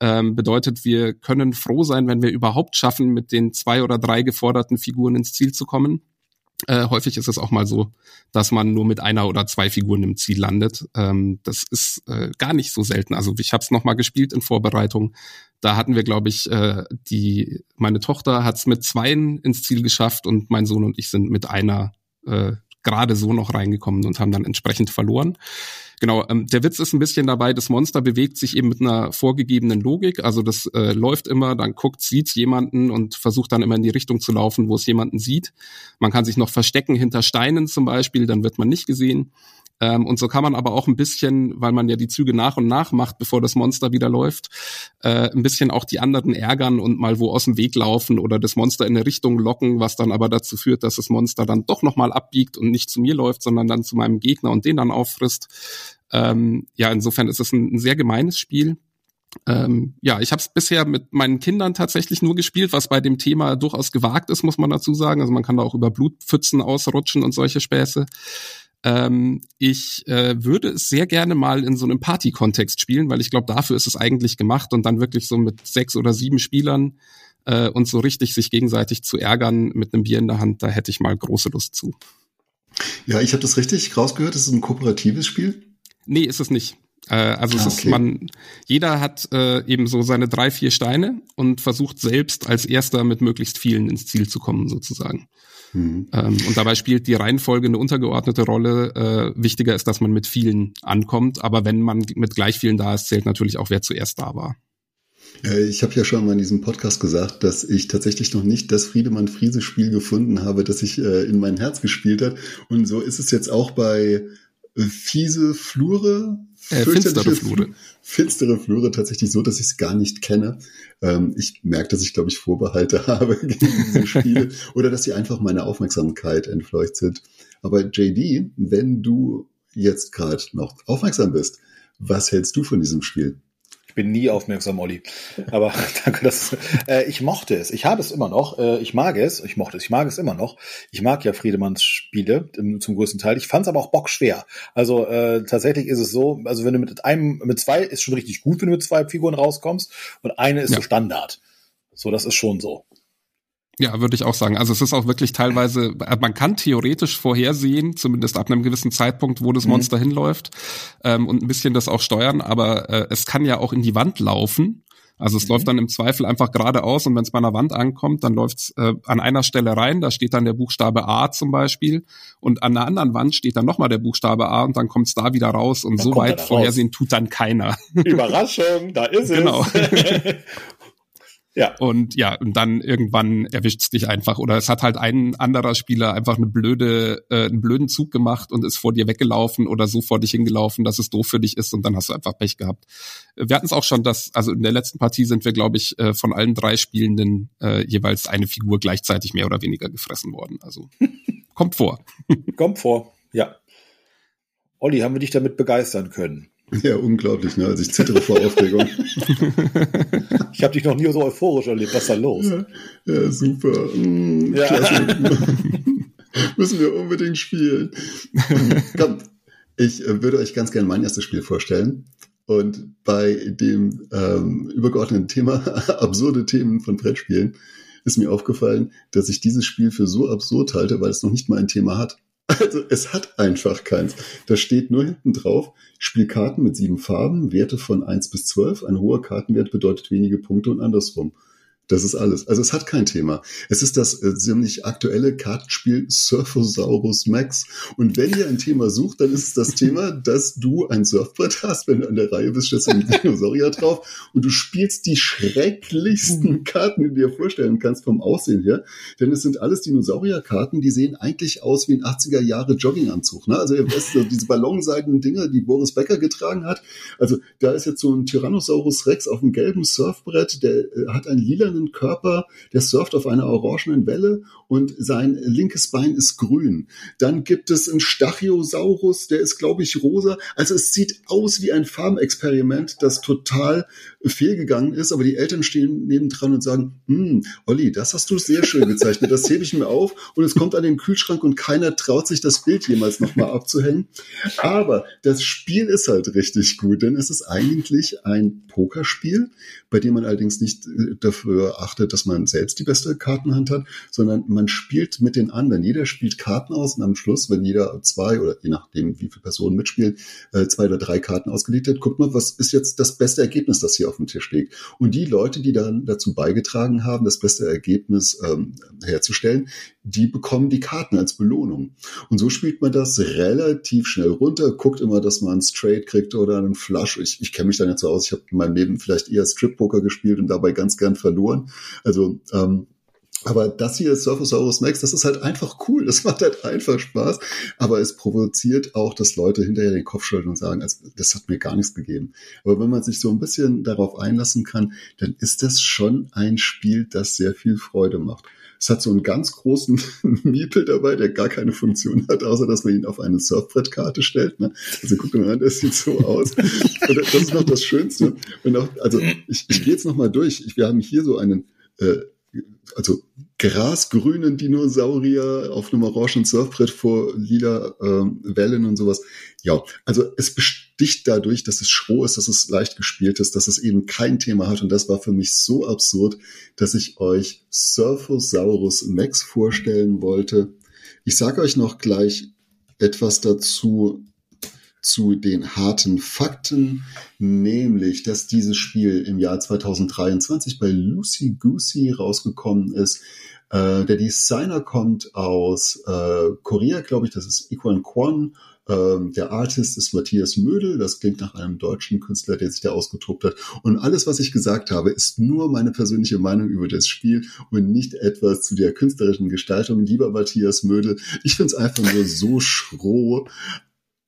Ähm, bedeutet, wir können froh sein, wenn wir überhaupt schaffen, mit den zwei oder drei geforderten Figuren ins Ziel zu kommen. Äh, häufig ist es auch mal so, dass man nur mit einer oder zwei Figuren im Ziel landet. Ähm, das ist äh, gar nicht so selten. Also ich habe es noch mal gespielt in Vorbereitung. Da hatten wir, glaube ich, äh, die meine Tochter hat es mit zweien ins Ziel geschafft und mein Sohn und ich sind mit einer äh, gerade so noch reingekommen und haben dann entsprechend verloren. Genau, ähm, der Witz ist ein bisschen dabei, das Monster bewegt sich eben mit einer vorgegebenen Logik. Also das äh, läuft immer, dann guckt, sieht jemanden und versucht dann immer in die Richtung zu laufen, wo es jemanden sieht. Man kann sich noch verstecken hinter Steinen zum Beispiel, dann wird man nicht gesehen. Ähm, und so kann man aber auch ein bisschen, weil man ja die Züge nach und nach macht, bevor das Monster wieder läuft, äh, ein bisschen auch die anderen ärgern und mal wo aus dem Weg laufen oder das Monster in eine Richtung locken, was dann aber dazu führt, dass das Monster dann doch nochmal abbiegt und nicht zu mir läuft, sondern dann zu meinem Gegner und den dann auffrisst. Ähm, ja, insofern ist es ein, ein sehr gemeines Spiel. Ähm, ja, ich habe es bisher mit meinen Kindern tatsächlich nur gespielt, was bei dem Thema durchaus gewagt ist, muss man dazu sagen. Also man kann da auch über Blutpfützen ausrutschen und solche Späße. Ähm, ich äh, würde es sehr gerne mal in so einem Party-Kontext spielen, weil ich glaube, dafür ist es eigentlich gemacht und dann wirklich so mit sechs oder sieben Spielern äh, und so richtig sich gegenseitig zu ärgern mit einem Bier in der Hand, da hätte ich mal große Lust zu. Ja, ich habe das richtig rausgehört, es ist ein kooperatives Spiel? Nee, ist es nicht. Äh, also es ah, okay. ist man, jeder hat äh, eben so seine drei, vier Steine und versucht selbst als erster mit möglichst vielen ins Ziel zu kommen, sozusagen. Mhm. Ähm, und dabei spielt die Reihenfolge eine untergeordnete Rolle. Äh, wichtiger ist, dass man mit vielen ankommt. Aber wenn man mit gleich vielen da ist, zählt natürlich auch, wer zuerst da war. Ich habe ja schon mal in diesem Podcast gesagt, dass ich tatsächlich noch nicht das Friedemann Friese Spiel gefunden habe, das sich äh, in mein Herz gespielt hat. Und so ist es jetzt auch bei äh, fiese Flure, äh, finstere Flure. Finstere Flure tatsächlich so, dass ich es gar nicht kenne. Ähm, ich merke, dass ich, glaube ich, Vorbehalte *laughs* habe gegen diese Spiele *laughs* oder dass sie einfach meine Aufmerksamkeit entfleucht sind. Aber JD, wenn du jetzt gerade noch aufmerksam bist, was hältst du von diesem Spiel? Ich bin nie aufmerksam, Olli. Aber *laughs* danke, dass äh, ich mochte es. Ich habe es immer noch. Äh, ich mag es. Ich mochte es. Ich mag es immer noch. Ich mag ja Friedemanns Spiele im, zum größten Teil. Ich fand es aber auch bockschwer. Also äh, tatsächlich ist es so, also wenn du mit einem, mit zwei ist schon richtig gut, wenn du mit zwei Figuren rauskommst und eine ist ja. so Standard. So, das ist schon so. Ja, würde ich auch sagen. Also es ist auch wirklich teilweise, äh, man kann theoretisch vorhersehen, zumindest ab einem gewissen Zeitpunkt, wo das mhm. Monster mhm. hinläuft ähm, und ein bisschen das auch steuern, aber äh, es kann ja auch in die Wand laufen. Also es mhm. läuft dann im Zweifel einfach geradeaus und wenn es bei einer Wand ankommt, dann läuft es äh, an einer Stelle rein, da steht dann der Buchstabe A zum Beispiel und an einer anderen Wand steht dann nochmal der Buchstabe A und dann kommt es da wieder raus und dann so weit vorhersehen tut dann keiner. *laughs* Überraschung, da ist genau. es. Genau. *laughs* Ja. Und ja, und dann irgendwann erwischt's dich einfach. Oder es hat halt ein anderer Spieler einfach eine blöde, äh, einen blöden Zug gemacht und ist vor dir weggelaufen oder so vor dich hingelaufen, dass es doof für dich ist und dann hast du einfach Pech gehabt. Wir hatten es auch schon, dass, also in der letzten Partie sind wir, glaube ich, äh, von allen drei Spielenden äh, jeweils eine Figur gleichzeitig mehr oder weniger gefressen worden. Also *laughs* kommt vor. kommt vor, ja. Olli, haben wir dich damit begeistern können? Ja, unglaublich, ne? Also ich zittere vor Aufregung. *laughs* ich habe dich noch nie so euphorisch erlebt. Was ist da los? Ja, ja super. Mm, ja. *laughs* Müssen wir unbedingt spielen. *laughs* Kommt, ich äh, würde euch ganz gerne mein erstes Spiel vorstellen. Und bei dem ähm, übergeordneten Thema absurde Themen von Brettspielen ist mir aufgefallen, dass ich dieses Spiel für so absurd halte, weil es noch nicht mal ein Thema hat. Also es hat einfach keins. Da steht nur hinten drauf, Spielkarten mit sieben Farben, Werte von eins bis zwölf. Ein hoher Kartenwert bedeutet wenige Punkte und andersrum. Das ist alles. Also es hat kein Thema. Es ist das äh, ziemlich aktuelle Kartenspiel Surfosaurus Max. Und wenn ihr ein Thema sucht, dann ist es das Thema, *laughs* dass du ein Surfbrett hast, wenn du an der Reihe bist, steht ein *laughs* Dinosaurier drauf und du spielst die schrecklichsten Karten, die du dir vorstellen kannst vom Aussehen her. Denn es sind alles Dinosaurierkarten, die sehen eigentlich aus wie ein 80er Jahre Jogginganzug. Ne? Also ihr wisst, diese ballonseidenen Dinger, die Boris Becker getragen hat. Also da ist jetzt so ein Tyrannosaurus Rex auf einem gelben Surfbrett, der äh, hat einen lilanen Körper, der surft auf einer orangenen Welle und sein linkes Bein ist grün. Dann gibt es einen Stachiosaurus, der ist, glaube ich, rosa. Also es sieht aus wie ein Farmexperiment, das total fehlgegangen ist, aber die Eltern stehen nebendran und sagen, hm, Olli, das hast du sehr schön gezeichnet, das hebe ich mir auf und es kommt an den Kühlschrank und keiner traut sich das Bild jemals nochmal abzuhängen. Aber das Spiel ist halt richtig gut, denn es ist eigentlich ein Pokerspiel, bei dem man allerdings nicht äh, dafür achtet, dass man selbst die beste Kartenhand hat, sondern man spielt mit den anderen. Jeder spielt Karten aus und am Schluss, wenn jeder zwei oder je nachdem, wie viele Personen mitspielen, äh, zwei oder drei Karten ausgelegt hat, guckt man, was ist jetzt das beste Ergebnis, das hier auf dem Tisch liegt. Und die Leute, die dann dazu beigetragen haben, das beste Ergebnis ähm, herzustellen, die bekommen die Karten als Belohnung. Und so spielt man das relativ schnell runter, guckt immer, dass man einen Straight kriegt oder einen Flush. Ich, ich kenne mich da nicht so aus. Ich habe in meinem Leben vielleicht eher Strip-Poker gespielt und dabei ganz gern verloren. Also ähm, aber das hier ist Surfosaurus Max, das ist halt einfach cool. Das macht halt einfach Spaß. Aber es provoziert auch, dass Leute hinterher den Kopf schütteln und sagen, also, das hat mir gar nichts gegeben. Aber wenn man sich so ein bisschen darauf einlassen kann, dann ist das schon ein Spiel, das sehr viel Freude macht. Es hat so einen ganz großen *laughs* Miepel dabei, der gar keine Funktion hat, außer dass man ihn auf eine Surfbrettkarte stellt. Ne? Also guck mal an, das sieht so aus. Und das ist noch das Schönste. Auch, also ich, ich gehe jetzt noch mal durch. Wir haben hier so einen äh, also grasgrünen Dinosaurier auf einem orangen Surfbrett vor lila ähm, Wellen und sowas. Ja, also es besticht dadurch, dass es schroh ist, dass es leicht gespielt ist, dass es eben kein Thema hat. Und das war für mich so absurd, dass ich euch Surfosaurus Max vorstellen wollte. Ich sage euch noch gleich etwas dazu, zu den harten Fakten, nämlich, dass dieses Spiel im Jahr 2023 bei Lucy Goosey rausgekommen ist. Äh, der Designer kommt aus äh, Korea, glaube ich, das ist Iquan Kwon. Ähm, der Artist ist Matthias Mödel, das klingt nach einem deutschen Künstler, der sich da ausgetobt hat. Und alles, was ich gesagt habe, ist nur meine persönliche Meinung über das Spiel und nicht etwas zu der künstlerischen Gestaltung. Lieber Matthias Mödel, ich finde es einfach nur so schroh,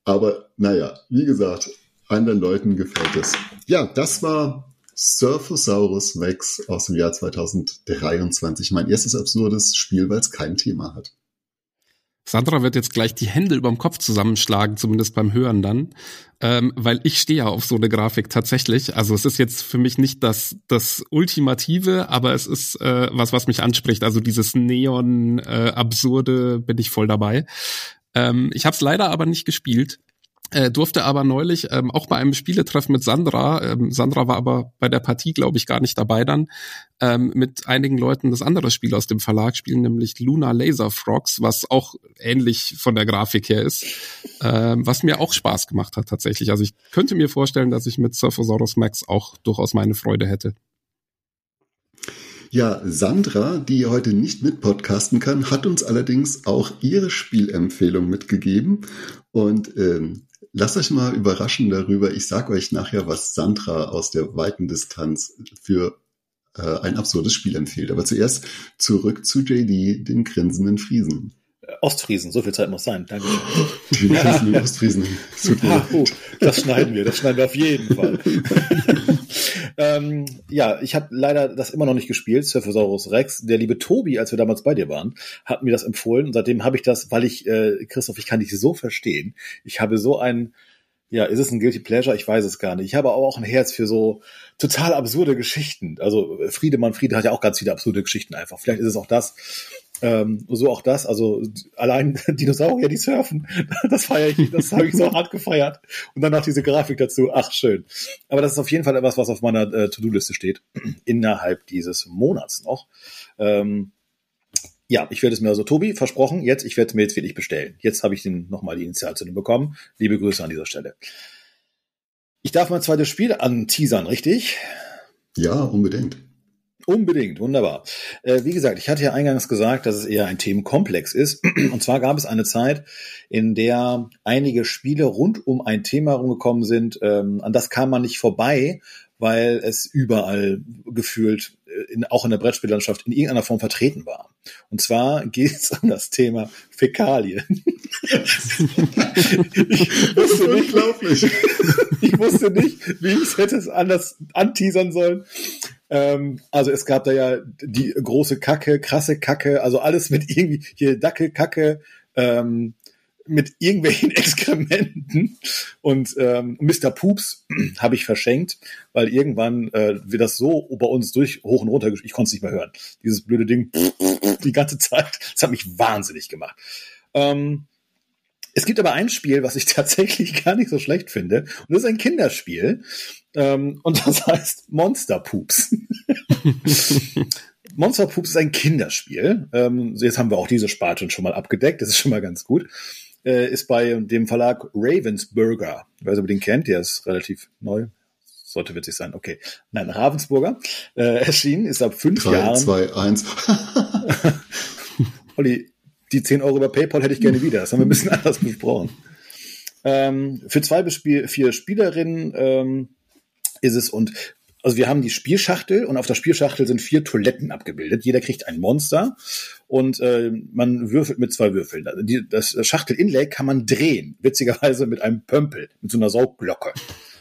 aber naja, wie gesagt, anderen Leuten gefällt es. Ja, das war Surfosaurus Max aus dem Jahr 2023. Mein erstes absurdes Spiel, weil es kein Thema hat. Sandra wird jetzt gleich die Hände überm Kopf zusammenschlagen, zumindest beim Hören dann, ähm, weil ich stehe ja auf so eine Grafik tatsächlich. Also es ist jetzt für mich nicht das das Ultimative, aber es ist äh, was, was mich anspricht. Also dieses Neon äh, bin ich voll dabei. Ähm, ich habe es leider aber nicht gespielt. Äh, durfte aber neulich ähm, auch bei einem Spieletreffen mit Sandra, ähm, Sandra war aber bei der Partie, glaube ich, gar nicht dabei dann, ähm, mit einigen Leuten das andere Spiel aus dem Verlag spielen, nämlich Luna Laser Frogs, was auch ähnlich von der Grafik her ist, ähm, was mir auch Spaß gemacht hat tatsächlich. Also ich könnte mir vorstellen, dass ich mit Surfosaurus Max auch durchaus meine Freude hätte. Ja, Sandra, die heute nicht mit podcasten kann, hat uns allerdings auch ihre Spielempfehlung mitgegeben. Und ähm, lasst euch mal überraschen darüber. Ich sage euch nachher, was Sandra aus der weiten Distanz für äh, ein absurdes Spiel empfiehlt. Aber zuerst zurück zu JD, den grinsenden Friesen. Ostfriesen, so viel Zeit muss sein. Danke. *laughs* Die ja. Ostfriesen. *laughs* Ja, oh, das schneiden wir, das schneiden wir auf jeden Fall. *laughs* ähm, ja, ich habe leider das immer noch nicht gespielt, Surfosaurus Rex. Der liebe Tobi, als wir damals bei dir waren, hat mir das empfohlen und seitdem habe ich das, weil ich, äh, Christoph, ich kann dich so verstehen. Ich habe so ein, ja, ist es ein Guilty Pleasure? Ich weiß es gar nicht. Ich habe aber auch ein Herz für so total absurde Geschichten. Also Friedemann Friede hat ja auch ganz viele absurde Geschichten einfach. Vielleicht ist es auch das. Ähm, so auch das, also allein *laughs* Dinosaurier, die surfen, *laughs* das feiere ich, das habe ich so hart gefeiert. Und dann noch diese Grafik dazu, ach schön. Aber das ist auf jeden Fall etwas, was auf meiner äh, To-Do-Liste steht, *clears throat* innerhalb dieses Monats noch. Ähm, ja, ich werde es mir also, Tobi, versprochen, jetzt, ich werde es mir jetzt wirklich bestellen. Jetzt habe ich den nochmal die Initialzündung bekommen. Liebe Grüße an dieser Stelle. Ich darf mein zweites Spiel anteasern, richtig? Ja, unbedingt. Unbedingt, wunderbar. Äh, wie gesagt, ich hatte ja eingangs gesagt, dass es eher ein Themenkomplex ist. *clears throat* Und zwar gab es eine Zeit, in der einige Spiele rund um ein Thema rumgekommen sind. Ähm, an das kam man nicht vorbei, weil es überall gefühlt, äh, in, auch in der Brettspiellandschaft, in irgendeiner Form vertreten war. Und zwar *laughs* geht es um das Thema Fäkalien. *laughs* ich wusste nicht, *laughs* ich wusste nicht, wie ich es hätte anders anteasern sollen. Ähm, also es gab da ja die große Kacke, krasse Kacke, also alles mit irgendwie hier Dackelkacke, ähm, mit irgendwelchen *laughs* Exkrementen und ähm, Mr. Poops *clears throat* habe ich verschenkt, weil irgendwann äh, wir das so bei uns durch hoch und runter, ich konnte es nicht mehr hören. Dieses blöde Ding *laughs* die ganze Zeit, das hat mich wahnsinnig gemacht. Ähm, es gibt aber ein Spiel, was ich *laughs* tatsächlich gar nicht so schlecht finde, und das ist ein Kinderspiel. Ähm, und das *laughs* heißt Monster Poops. *laughs* Monster Poops ist ein Kinderspiel. Ähm, jetzt haben wir auch diese Sparte schon mal abgedeckt. Das ist schon mal ganz gut äh, ist bei dem Verlag Ravensburger. Ob ihr den kennt, der ist relativ neu. Sollte witzig sein, okay. Nein, Ravensburger äh, erschienen, ist ab fünf Drei, Jahren. 2, 1. Olli, die 10 Euro über PayPal hätte ich gerne wieder. Das haben wir ein bisschen *laughs* anders besprochen. Ähm, für zwei bis vier Spielerinnen ähm, ist es und also wir haben die Spielschachtel und auf der Spielschachtel sind vier Toiletten abgebildet. Jeder kriegt ein Monster und äh, man würfelt mit zwei Würfeln. Also die, das Schachtel-Inlay kann man drehen, witzigerweise mit einem Pömpel, mit so einer Saugglocke.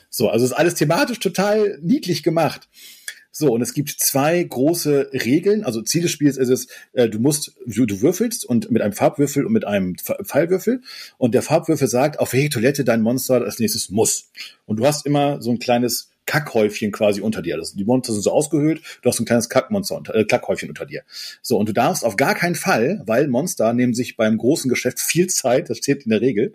So, also ist alles thematisch total niedlich gemacht. So, und es gibt zwei große Regeln. Also Ziel des Spiels ist es, äh, du musst, du, du würfelst und mit einem Farbwürfel und mit einem Pfeilwürfel. Und der Farbwürfel sagt, auf welche Toilette dein Monster als nächstes muss. Und du hast immer so ein kleines Kackhäufchen quasi unter dir. Das, die Monster sind so ausgehöhlt, du hast ein kleines Kackmonster unter, äh, Kackhäufchen unter dir. So, und du darfst auf gar keinen Fall, weil Monster nehmen sich beim großen Geschäft viel Zeit, das steht in der Regel,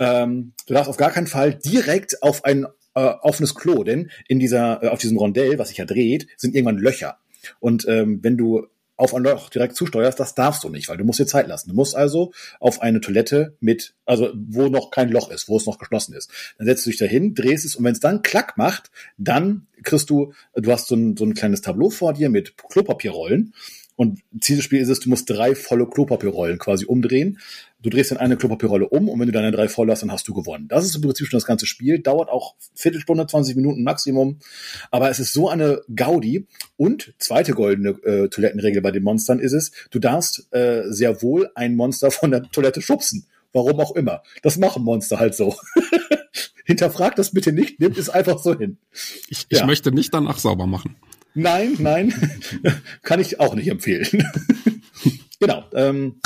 ähm, du darfst auf gar keinen Fall direkt auf ein äh, offenes Klo, denn in dieser, äh, auf diesem Rondell, was sich ja dreht, sind irgendwann Löcher. Und ähm, wenn du auf ein Loch direkt zusteuerst, das darfst du nicht, weil du musst dir Zeit lassen. Du musst also auf eine Toilette mit, also wo noch kein Loch ist, wo es noch geschlossen ist. Dann setzt du dich dahin, drehst es und wenn es dann Klack macht, dann kriegst du, du hast so ein, so ein kleines Tableau vor dir mit Klopapierrollen und Ziel des Spiels ist es, du musst drei volle Klopapierrollen quasi umdrehen. Du drehst dann eine Klopapierrolle um und wenn du deine drei voll hast, dann hast du gewonnen. Das ist im Prinzip schon das ganze Spiel. Dauert auch Viertelstunde, 20 Minuten Maximum. Aber es ist so eine Gaudi. Und zweite goldene äh, Toilettenregel bei den Monstern ist es, du darfst äh, sehr wohl ein Monster von der Toilette schubsen. Warum auch immer. Das machen Monster halt so. *laughs* Hinterfragt das bitte nicht, nimmt es einfach so hin. Ich, ich ja. möchte nicht danach sauber machen. Nein, nein, *laughs* kann ich auch nicht empfehlen. *laughs* genau. Ähm,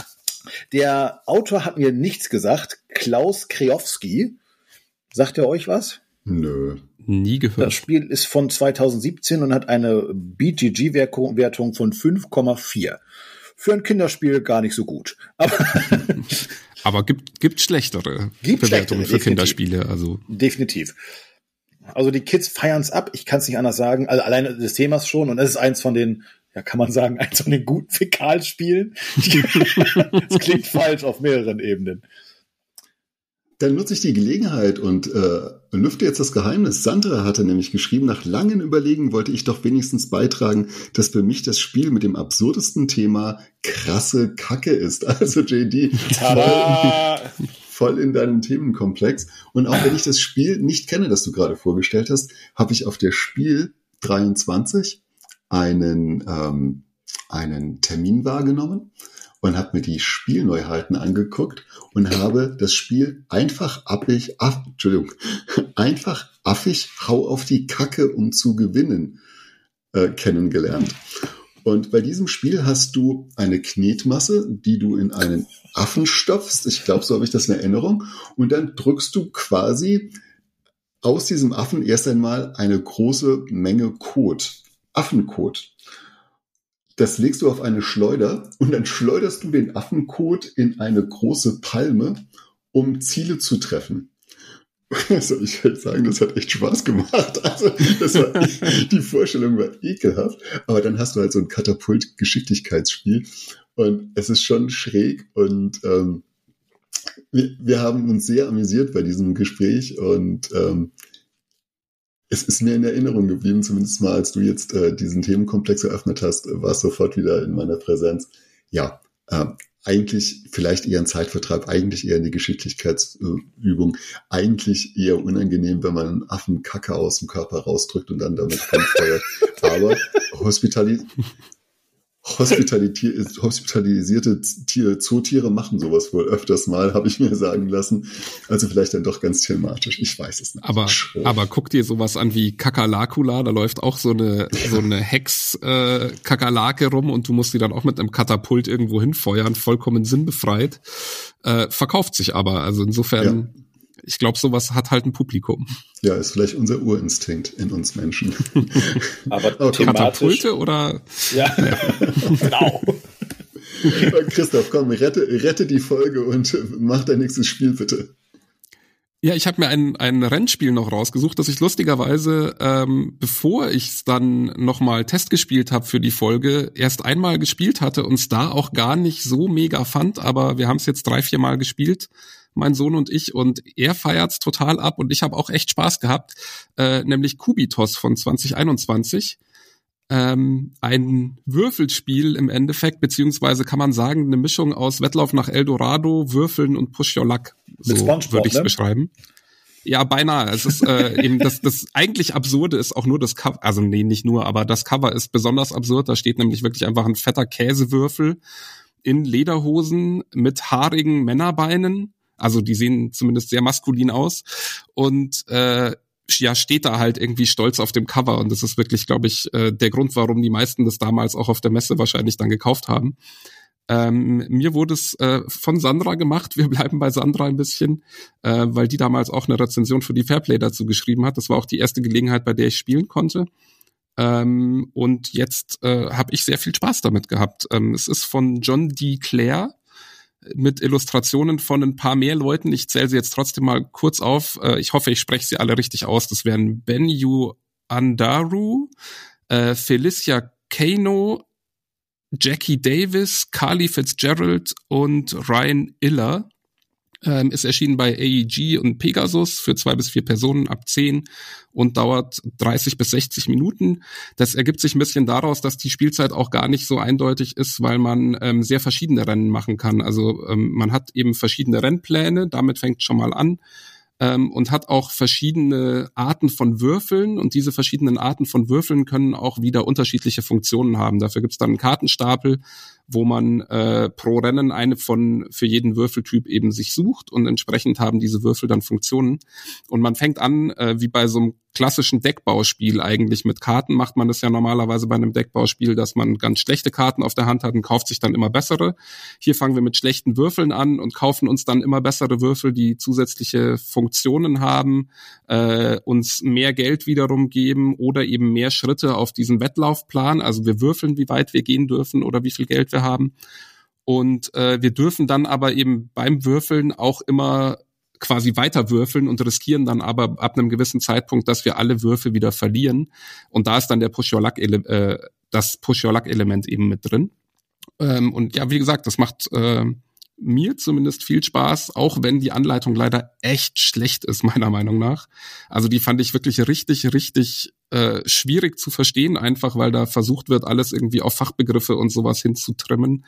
der Autor hat mir nichts gesagt. Klaus Kreowski. Sagt er euch was? Nö. Nie gehört. Das Spiel ist von 2017 und hat eine BGG-Wertung von 5,4. Für ein Kinderspiel gar nicht so gut. Aber, *laughs* Aber gibt, gibt schlechtere gibt Bewertungen schlechtere, für Kinderspiele. Also. Definitiv. Also die Kids feiern es ab, ich kann es nicht anders sagen. Also alleine des Themas schon. Und es ist eins von den ja, kann man sagen, eins von den guten Fäkalspielen. *laughs* das klingt falsch auf mehreren Ebenen. Dann nutze ich die Gelegenheit und äh, lüfte jetzt das Geheimnis. Sandra hatte nämlich geschrieben, nach langen Überlegen wollte ich doch wenigstens beitragen, dass für mich das Spiel mit dem absurdesten Thema krasse Kacke ist. *laughs* Also JD, voll, voll in deinem Themenkomplex. Und auch wenn ich das Spiel nicht kenne, das du gerade vorgestellt hast, habe ich auf der Spiel 23 einen, ähm, einen Termin wahrgenommen und habe mir die Spielneuheiten angeguckt und habe das Spiel einfach affig, aff, Entschuldigung, *laughs* einfach affig, hau auf die Kacke, um zu gewinnen, äh, kennengelernt. Und bei diesem Spiel hast du eine Knetmasse, die du in einen Affen stopfst. Ich glaube, so habe ich das in Erinnerung. Und dann drückst du quasi aus diesem Affen erst einmal eine große Menge Code Affenkot. Das legst du auf eine Schleuder und dann schleuderst du den Affenkot in eine große Palme, um Ziele zu treffen. *laughs* Also ich würde sagen, das hat echt Spaß gemacht. Also das war, *laughs* die Vorstellung war ekelhaft, aber dann hast du halt so ein Katapult-Geschicklichkeitsspiel und es ist schon schräg und ähm, wir, wir haben uns sehr amüsiert bei diesem Gespräch und ähm, es ist mir in Erinnerung geblieben, zumindest mal, als du jetzt äh, diesen Themenkomplex eröffnet hast, war es sofort wieder in meiner Präsenz. Ja, äh, eigentlich vielleicht eher ein Zeitvertreib, eigentlich eher eine Geschicklichkeitsübung, eigentlich eher unangenehm, wenn man einen Affen Kacke aus dem Körper rausdrückt und dann damit *laughs* feuert. Aber Hospitali hospitalisierte Tier, Zootiere machen sowas wohl öfters mal, habe ich mir sagen lassen. Also vielleicht dann doch ganz thematisch. Ich weiß es nicht. Aber, aber guck dir sowas an wie Kakalakula, da läuft auch so eine, so eine Hex-Kakerlake äh, rum und du musst sie dann auch mit einem Katapult irgendwo hinfeuern, vollkommen sinnbefreit. Äh, verkauft sich aber. Also insofern. Ja ich glaube, sowas hat halt ein Publikum. Ja, ist vielleicht unser Urinstinkt in uns Menschen. *laughs* Aber okay. Katapulte oder? Ja, *laughs* genau. *laughs* Christoph, komm, rette, rette die Folge und mach dein nächstes Spiel bitte. Ja, ich habe mir ein, ein Rennspiel noch rausgesucht, das ich lustigerweise, ähm, bevor ich es dann nochmal Test gespielt habe für die Folge, erst einmal gespielt hatte und es da auch gar nicht so mega fand, aber wir haben es jetzt drei, vier Mal gespielt mein Sohn und ich, und er feiert's total ab und ich habe auch echt Spaß gehabt, äh, nämlich Kubitos von 2021. Ähm, ein Würfelspiel im Endeffekt, beziehungsweise kann man sagen, eine Mischung aus Wettlauf nach Eldorado, Würfeln und Push Your Luck. So würde ich es ne? beschreiben. Ja, beinahe. Es ist äh, *laughs* eben das, das eigentlich Absurde ist auch nur das Cover, also nee, nicht nur, aber das Cover ist besonders absurd. Da steht nämlich wirklich einfach ein fetter Käsewürfel in Lederhosen mit haarigen Männerbeinen also die sehen zumindest sehr maskulin aus und äh, ja, steht da halt irgendwie stolz auf dem Cover und das ist wirklich, glaube ich, äh, der Grund, warum die meisten das damals auch auf der Messe wahrscheinlich dann gekauft haben. Ähm, mir wurde es äh, von Sandra gemacht. Wir bleiben bei Sandra ein bisschen, äh, weil die damals auch eine Rezension für die Fairplay dazu geschrieben hat. Das war auch die erste Gelegenheit, bei der ich spielen konnte. Ähm, und jetzt äh, habe ich sehr viel Spaß damit gehabt. Ähm, es ist von John D. Clare mit Illustrationen von ein paar mehr Leuten. Ich zähle sie jetzt trotzdem mal kurz auf. Äh, ich hoffe, ich spreche sie alle richtig aus. Das wären Benyu Andaru, äh, Felicia Kano, Jackie Davis, Carly Fitzgerald und Ryan Iller ähm, ist erschienen bei AEG und Pegasus für zwei bis vier Personen ab zehn und dauert 30 bis 60 Minuten. Das ergibt sich ein bisschen daraus, dass die Spielzeit auch gar nicht so eindeutig ist, weil man ähm, sehr verschiedene Rennen machen kann. Also ähm, man hat eben verschiedene Rennpläne, damit fängt schon mal an ähm, und hat auch verschiedene Arten von Würfeln und diese verschiedenen Arten von Würfeln können auch wieder unterschiedliche Funktionen haben. Dafür gibt es dann einen Kartenstapel, wo man äh, pro Rennen eine von für jeden Würfeltyp eben sich sucht und entsprechend haben diese Würfel dann Funktionen. Und man fängt an, äh, wie bei so einem klassischen Deckbauspiel eigentlich mit Karten macht man das ja normalerweise bei einem Deckbauspiel, dass man ganz schlechte Karten auf der Hand hat und kauft sich dann immer bessere. Hier fangen wir mit schlechten Würfeln an und kaufen uns dann immer bessere Würfel, die zusätzliche Funktionen haben, äh, uns mehr Geld wiederum geben oder eben mehr Schritte auf diesen Wettlaufplan. Also wir würfeln, wie weit wir gehen dürfen oder wie viel Geld wir haben. Und äh, wir dürfen dann aber eben beim Würfeln auch immer quasi weiter würfeln und riskieren dann aber ab einem gewissen Zeitpunkt, dass wir alle Würfe wieder verlieren. Und da ist dann der Push Your Luck äh, das Push Your Luck Element eben mit drin. Ähm, und ja, wie gesagt, das macht äh, mir zumindest viel Spaß, auch wenn die Anleitung leider echt schlecht ist, *laughs* meiner Meinung nach. Also die fand ich wirklich richtig, richtig äh, schwierig zu verstehen, einfach weil da versucht wird, alles irgendwie auf Fachbegriffe und sowas hinzutrimmen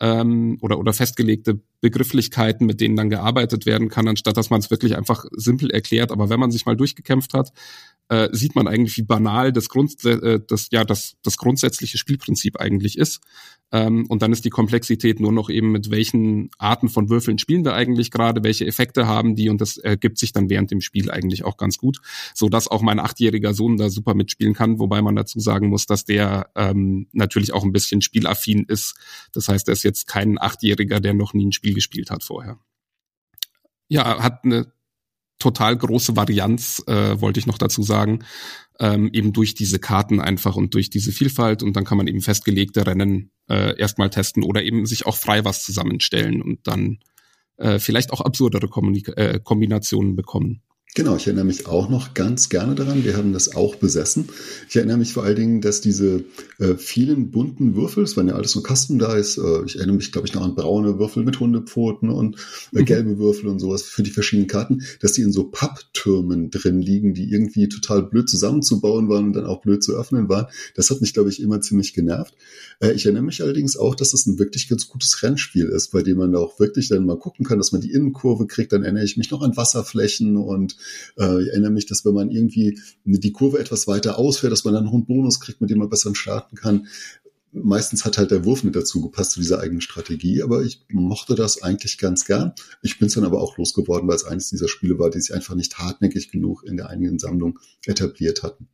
ähm, oder, oder festgelegte Begrifflichkeiten, mit denen dann gearbeitet werden kann, anstatt dass man es wirklich einfach simpel erklärt. Aber wenn man sich mal durchgekämpft hat, äh, sieht man eigentlich, wie banal das, Grund, äh, das, ja, das, das grundsätzliche Spielprinzip eigentlich ist. Ähm, und dann ist die Komplexität nur noch eben, mit welchen Arten von Würfeln spielen wir eigentlich gerade, welche Effekte haben die und das ergibt sich dann während dem Spiel eigentlich auch ganz gut, so auch mein achtjähriger Sohn da super mitspielen kann, wobei man dazu sagen muss, dass der ähm, natürlich auch ein bisschen spielaffin ist. Das heißt, er ist jetzt kein Achtjähriger, der noch nie ein Spiel gespielt hat vorher. Ja, hat eine total große Varianz, äh, wollte ich noch dazu sagen, ähm, eben durch diese Karten einfach und durch diese Vielfalt und dann kann man eben festgelegte Rennen äh, erstmal testen oder eben sich auch frei was zusammenstellen und dann äh, vielleicht auch absurdere Kommunik äh, Kombinationen bekommen. Genau, ich erinnere mich auch noch ganz gerne daran. Wir haben das auch besessen. Ich erinnere mich vor allen Dingen, dass diese äh, vielen bunten Würfel, es waren ja alles so Custom Dice, äh, ich erinnere mich, glaube ich, noch an braune Würfel mit Hundepfoten und äh, mhm. gelbe Würfel und sowas für die verschiedenen Karten, dass die in so Papptürmen drin liegen, die irgendwie total blöd zusammenzubauen waren und dann auch blöd zu öffnen waren. Das hat mich, glaube ich, immer ziemlich genervt. Äh, ich erinnere mich allerdings auch, dass das ein wirklich ganz gutes Rennspiel ist, bei dem man auch wirklich dann mal gucken kann, dass man die Innenkurve kriegt. Dann erinnere ich mich noch an Wasserflächen und äh, ich erinnere mich, dass wenn man irgendwie die Kurve etwas weiter ausfährt, dass man dann noch einen Bonus kriegt, mit dem man besser starten kann. Meistens hat halt der Wurf mit dazu gepasst zu dieser eigenen Strategie, aber ich mochte das eigentlich ganz gern. Ich bin es dann aber auch losgeworden, weil es eines dieser Spiele war, die sich einfach nicht hartnäckig genug in der eigenen Sammlung etabliert hatten.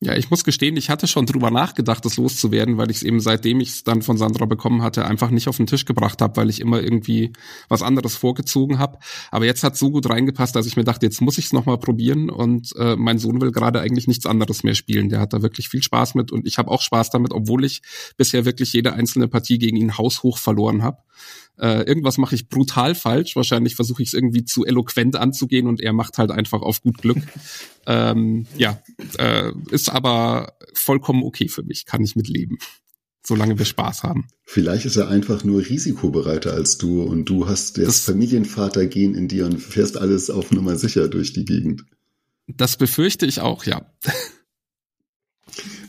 Ja, ich muss gestehen, ich hatte schon drüber nachgedacht, das loszuwerden, weil ich es eben seitdem ich es dann von Sandra bekommen hatte, einfach nicht auf den Tisch gebracht habe, weil ich immer irgendwie was anderes vorgezogen habe. Aber jetzt hat so gut reingepasst, dass ich mir dachte, jetzt muss ich es nochmal probieren. Und äh, mein Sohn will gerade eigentlich nichts anderes mehr spielen. Der hat da wirklich viel Spaß mit und ich habe auch Spaß damit, obwohl ich bisher wirklich jede einzelne Partie gegen ihn haushoch verloren habe. Äh, irgendwas mache ich brutal falsch. Wahrscheinlich versuche ich es irgendwie zu eloquent anzugehen und er macht halt einfach auf gut Glück. *laughs* ähm, ja, äh, ist aber vollkommen okay für mich. Kann ich mitleben. Solange wir Spaß haben. Vielleicht ist er einfach nur risikobereiter als du und du hast das, das Familienvater-Gen in dir und fährst alles auf Nummer sicher durch die Gegend. Das befürchte ich auch, ja.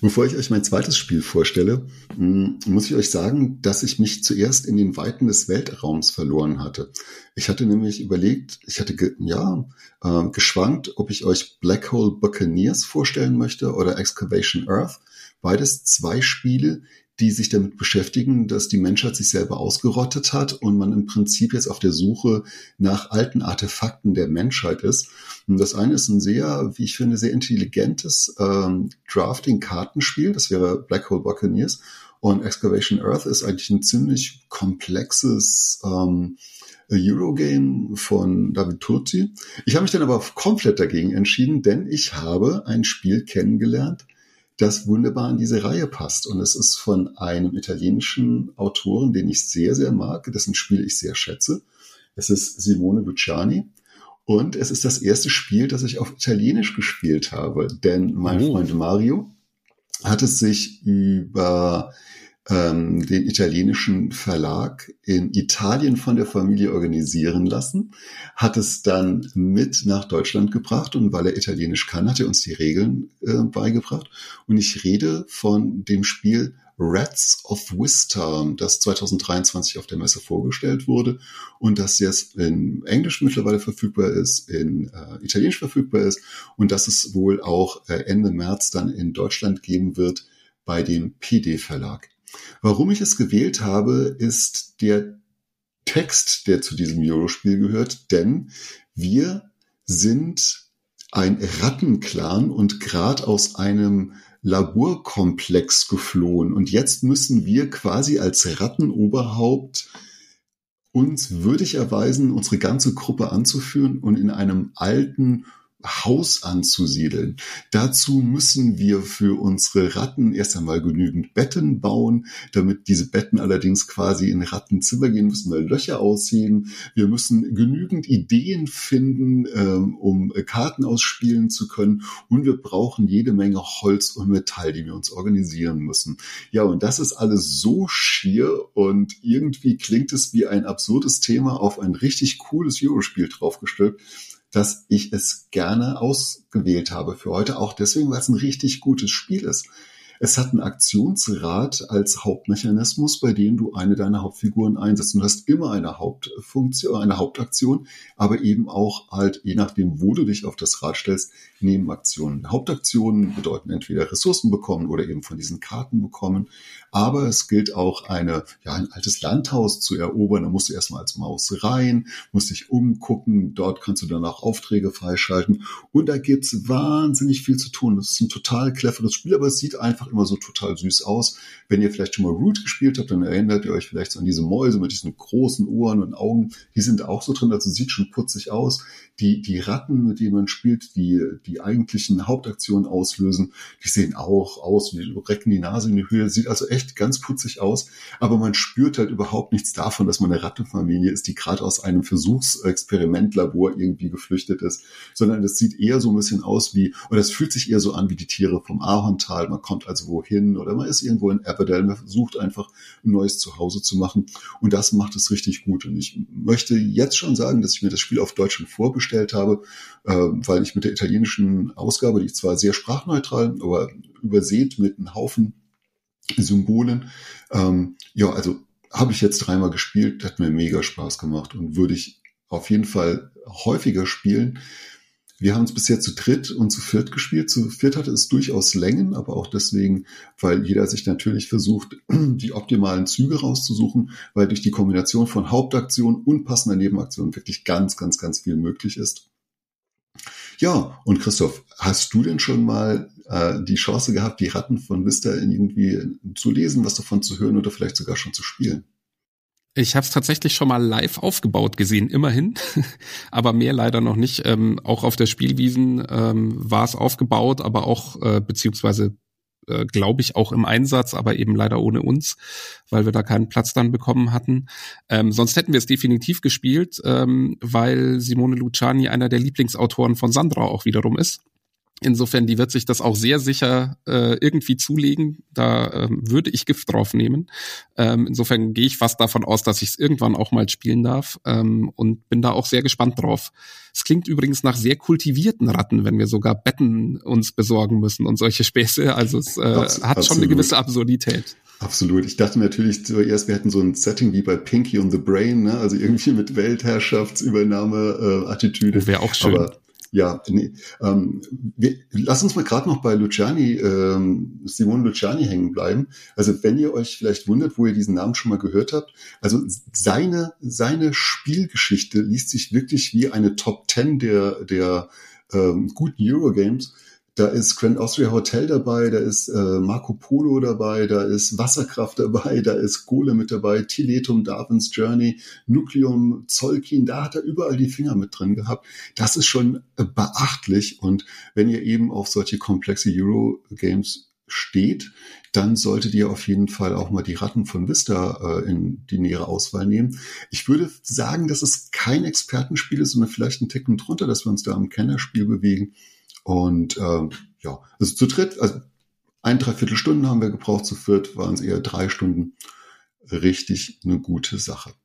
Bevor ich euch mein zweites Spiel vorstelle, hm, muss ich euch sagen, dass ich mich zuerst in den Weiten des Weltraums verloren hatte. Ich hatte nämlich überlegt, ich hatte ja äh, geschwankt, ob ich euch Black Hole Buccaneers vorstellen möchte oder Excavation Earth. Beides zwei Spiele, die sich damit beschäftigen, dass die Menschheit sich selber ausgerottet hat und man im Prinzip jetzt auf der Suche nach alten Artefakten der Menschheit ist. Und das eine ist ein sehr, wie ich finde, sehr intelligentes ähm, Drafting-Kartenspiel. Das wäre Black Hole Buccaneers. Und Excavation Earth ist eigentlich ein ziemlich komplexes ähm, Eurogame von David Turci. Ich habe mich dann aber komplett dagegen entschieden, denn ich habe ein Spiel kennengelernt, das wunderbar in diese Reihe passt. Und es ist von einem italienischen Autoren, den ich sehr, sehr mag, dessen Spiel ich sehr schätze. Es ist Simone Luciani. Und es ist das erste Spiel, das ich auf Italienisch gespielt habe. Denn mein oh. Freund Mario hat es sich über ähm, den italienischen Verlag in Italien von der Familie organisieren lassen, hat es dann mit nach Deutschland gebracht und weil er Italienisch kann, hat er uns die Regeln äh, beigebracht. Und ich rede von dem Spiel Rats of Wistar, das 2023 auf der Messe vorgestellt wurde und das jetzt in Englisch mittlerweile verfügbar ist, in äh, Italienisch verfügbar ist und dass es wohl auch äh, Ende März dann in Deutschland geben wird bei dem PD Verlag. Warum ich es gewählt habe, ist der Text, der zu diesem Eurospiel gehört, denn wir sind ein Rattenclan und gerade aus einem Laborkomplex geflohen. Und jetzt müssen wir quasi als Rattenoberhaupt uns würdig erweisen, unsere ganze Gruppe anzuführen und in einem alten Haus anzusiedeln. Dazu müssen wir für unsere Ratten erst einmal genügend Betten bauen, damit diese Betten allerdings quasi in Rattenzimmer gehen, müssen wir Löcher ausheben. Wir müssen genügend Ideen finden, ähm, um Karten ausspielen zu können. Und wir brauchen jede Menge Holz und Metall, die wir uns organisieren müssen. Ja, und das ist alles so schier und irgendwie klingt es wie ein absurdes Thema auf ein richtig cooles Eurospiel draufgestülpt dass ich es gerne ausgewählt habe für heute. Auch deswegen, weil es ein richtig gutes Spiel ist. Es hat einen Aktionsrad als Hauptmechanismus, bei dem du eine deiner Hauptfiguren einsetzt. Und du hast immer eine Hauptfunktion, eine Hauptaktion, aber eben auch halt, je nachdem, wo du dich auf das Rad stellst, Nebenaktionen. Hauptaktionen bedeuten entweder Ressourcen bekommen oder eben von diesen Karten bekommen. Aber es gilt auch eine, ja, ein altes Landhaus zu erobern. Da musst du erstmal als Maus rein, musst dich umgucken. Dort kannst du dann auch Aufträge freischalten. Und da gibt's wahnsinnig viel zu tun. Das ist ein total cleveres Spiel, aber es sieht einfach immer so total süß aus. Wenn ihr vielleicht schon mal Root gespielt habt, dann erinnert ihr euch vielleicht so an diese Mäuse mit diesen großen Ohren und Augen. Die sind auch so drin, also sieht schon putzig aus. Die, die Ratten, mit denen man spielt, die die eigentlichen Hauptaktionen auslösen, die sehen auch aus, die recken die Nase in die Höhe, sieht also echt ganz putzig aus. Aber man spürt halt überhaupt nichts davon, dass man eine Rattenfamilie ist, die gerade aus einem Versuchsexperimentlabor irgendwie geflüchtet ist, sondern es sieht eher so ein bisschen aus wie, oder es fühlt sich eher so an wie die Tiere vom Ahorntal. Man kommt also wohin oder man ist irgendwo in Aberdale, man versucht einfach ein neues Zuhause zu machen und das macht es richtig gut. Und ich möchte jetzt schon sagen, dass ich mir das Spiel auf Deutsch schon vorbestellt habe, äh, weil ich mit der italienischen Ausgabe, die zwar sehr sprachneutral, aber übersät mit einem Haufen Symbolen, ähm, ja, also habe ich jetzt dreimal gespielt, hat mir mega Spaß gemacht und würde ich auf jeden Fall häufiger spielen. Wir haben es bisher zu dritt und zu viert gespielt. Zu viert hatte es durchaus Längen, aber auch deswegen, weil jeder sich natürlich versucht, *clears throat* die optimalen Züge rauszusuchen, weil durch die Kombination von Hauptaktion und passender Nebenaktion wirklich ganz, ganz, ganz viel möglich ist. Ja, und Christoph, hast du denn schon mal äh, die Chance gehabt, die Ratten von Vista irgendwie zu lesen, was davon zu hören oder vielleicht sogar schon zu spielen? Ich habe es tatsächlich schon mal live aufgebaut gesehen, immerhin, *laughs* aber mehr leider noch nicht. Ähm, auch auf der Spielwiesen ähm, war es aufgebaut, aber auch äh, beziehungsweise äh, glaube ich auch im Einsatz, aber eben leider ohne uns, weil wir da keinen Platz dann bekommen hatten. Ähm, sonst hätten wir es definitiv gespielt, ähm, weil Simone Luciani einer der Lieblingsautoren von Sandra auch wiederum ist. Insofern, die wird sich das auch sehr sicher äh, irgendwie zulegen. Da ähm, würde ich Gift drauf nehmen. Ähm, insofern gehe ich fast davon aus, dass ich es irgendwann auch mal spielen darf ähm, und bin da auch sehr gespannt drauf. Es klingt übrigens nach sehr kultivierten Ratten, wenn wir sogar Betten uns besorgen müssen und solche Späße. Also es äh, Abs hat schon eine gewisse Absurdität. Absolut. Ich dachte natürlich zuerst, wir hätten so ein Setting wie bei Pinky und the Brain, ne? also irgendwie mit Weltherrschaftsübernahme, äh, Attitüde. Wäre auch schön. Aber ja, nee. Ähm, wir, lass uns mal gerade noch bei Luciani, ähm, Simone Luciani hängen bleiben. Also wenn ihr euch vielleicht wundert, wo ihr diesen Namen schon mal gehört habt, also seine, seine Spielgeschichte liest sich wirklich wie eine Top Ten der, der ähm, guten Eurogames. Da ist Grand Austria Hotel dabei, da ist äh, Marco Polo dabei, da ist Wasserkraft dabei, da ist Kohle mit dabei, Tiletum, Darwin's Journey, Nucleum, Zolkin, da hat er überall die Finger mit drin gehabt. Das ist schon beachtlich und wenn ihr eben auf solche komplexe Euro-Games steht, dann solltet ihr auf jeden Fall auch mal die Ratten von Vista äh, in die nähere Auswahl nehmen. Ich würde sagen, dass es kein Expertenspiel ist, sondern vielleicht ein Ticken drunter, dass wir uns da am Kennerspiel bewegen. Und ähm, ja, also zu dritt, also ein, dreiviertel Stunden haben wir gebraucht, zu viert waren es eher drei Stunden. Richtig eine gute Sache.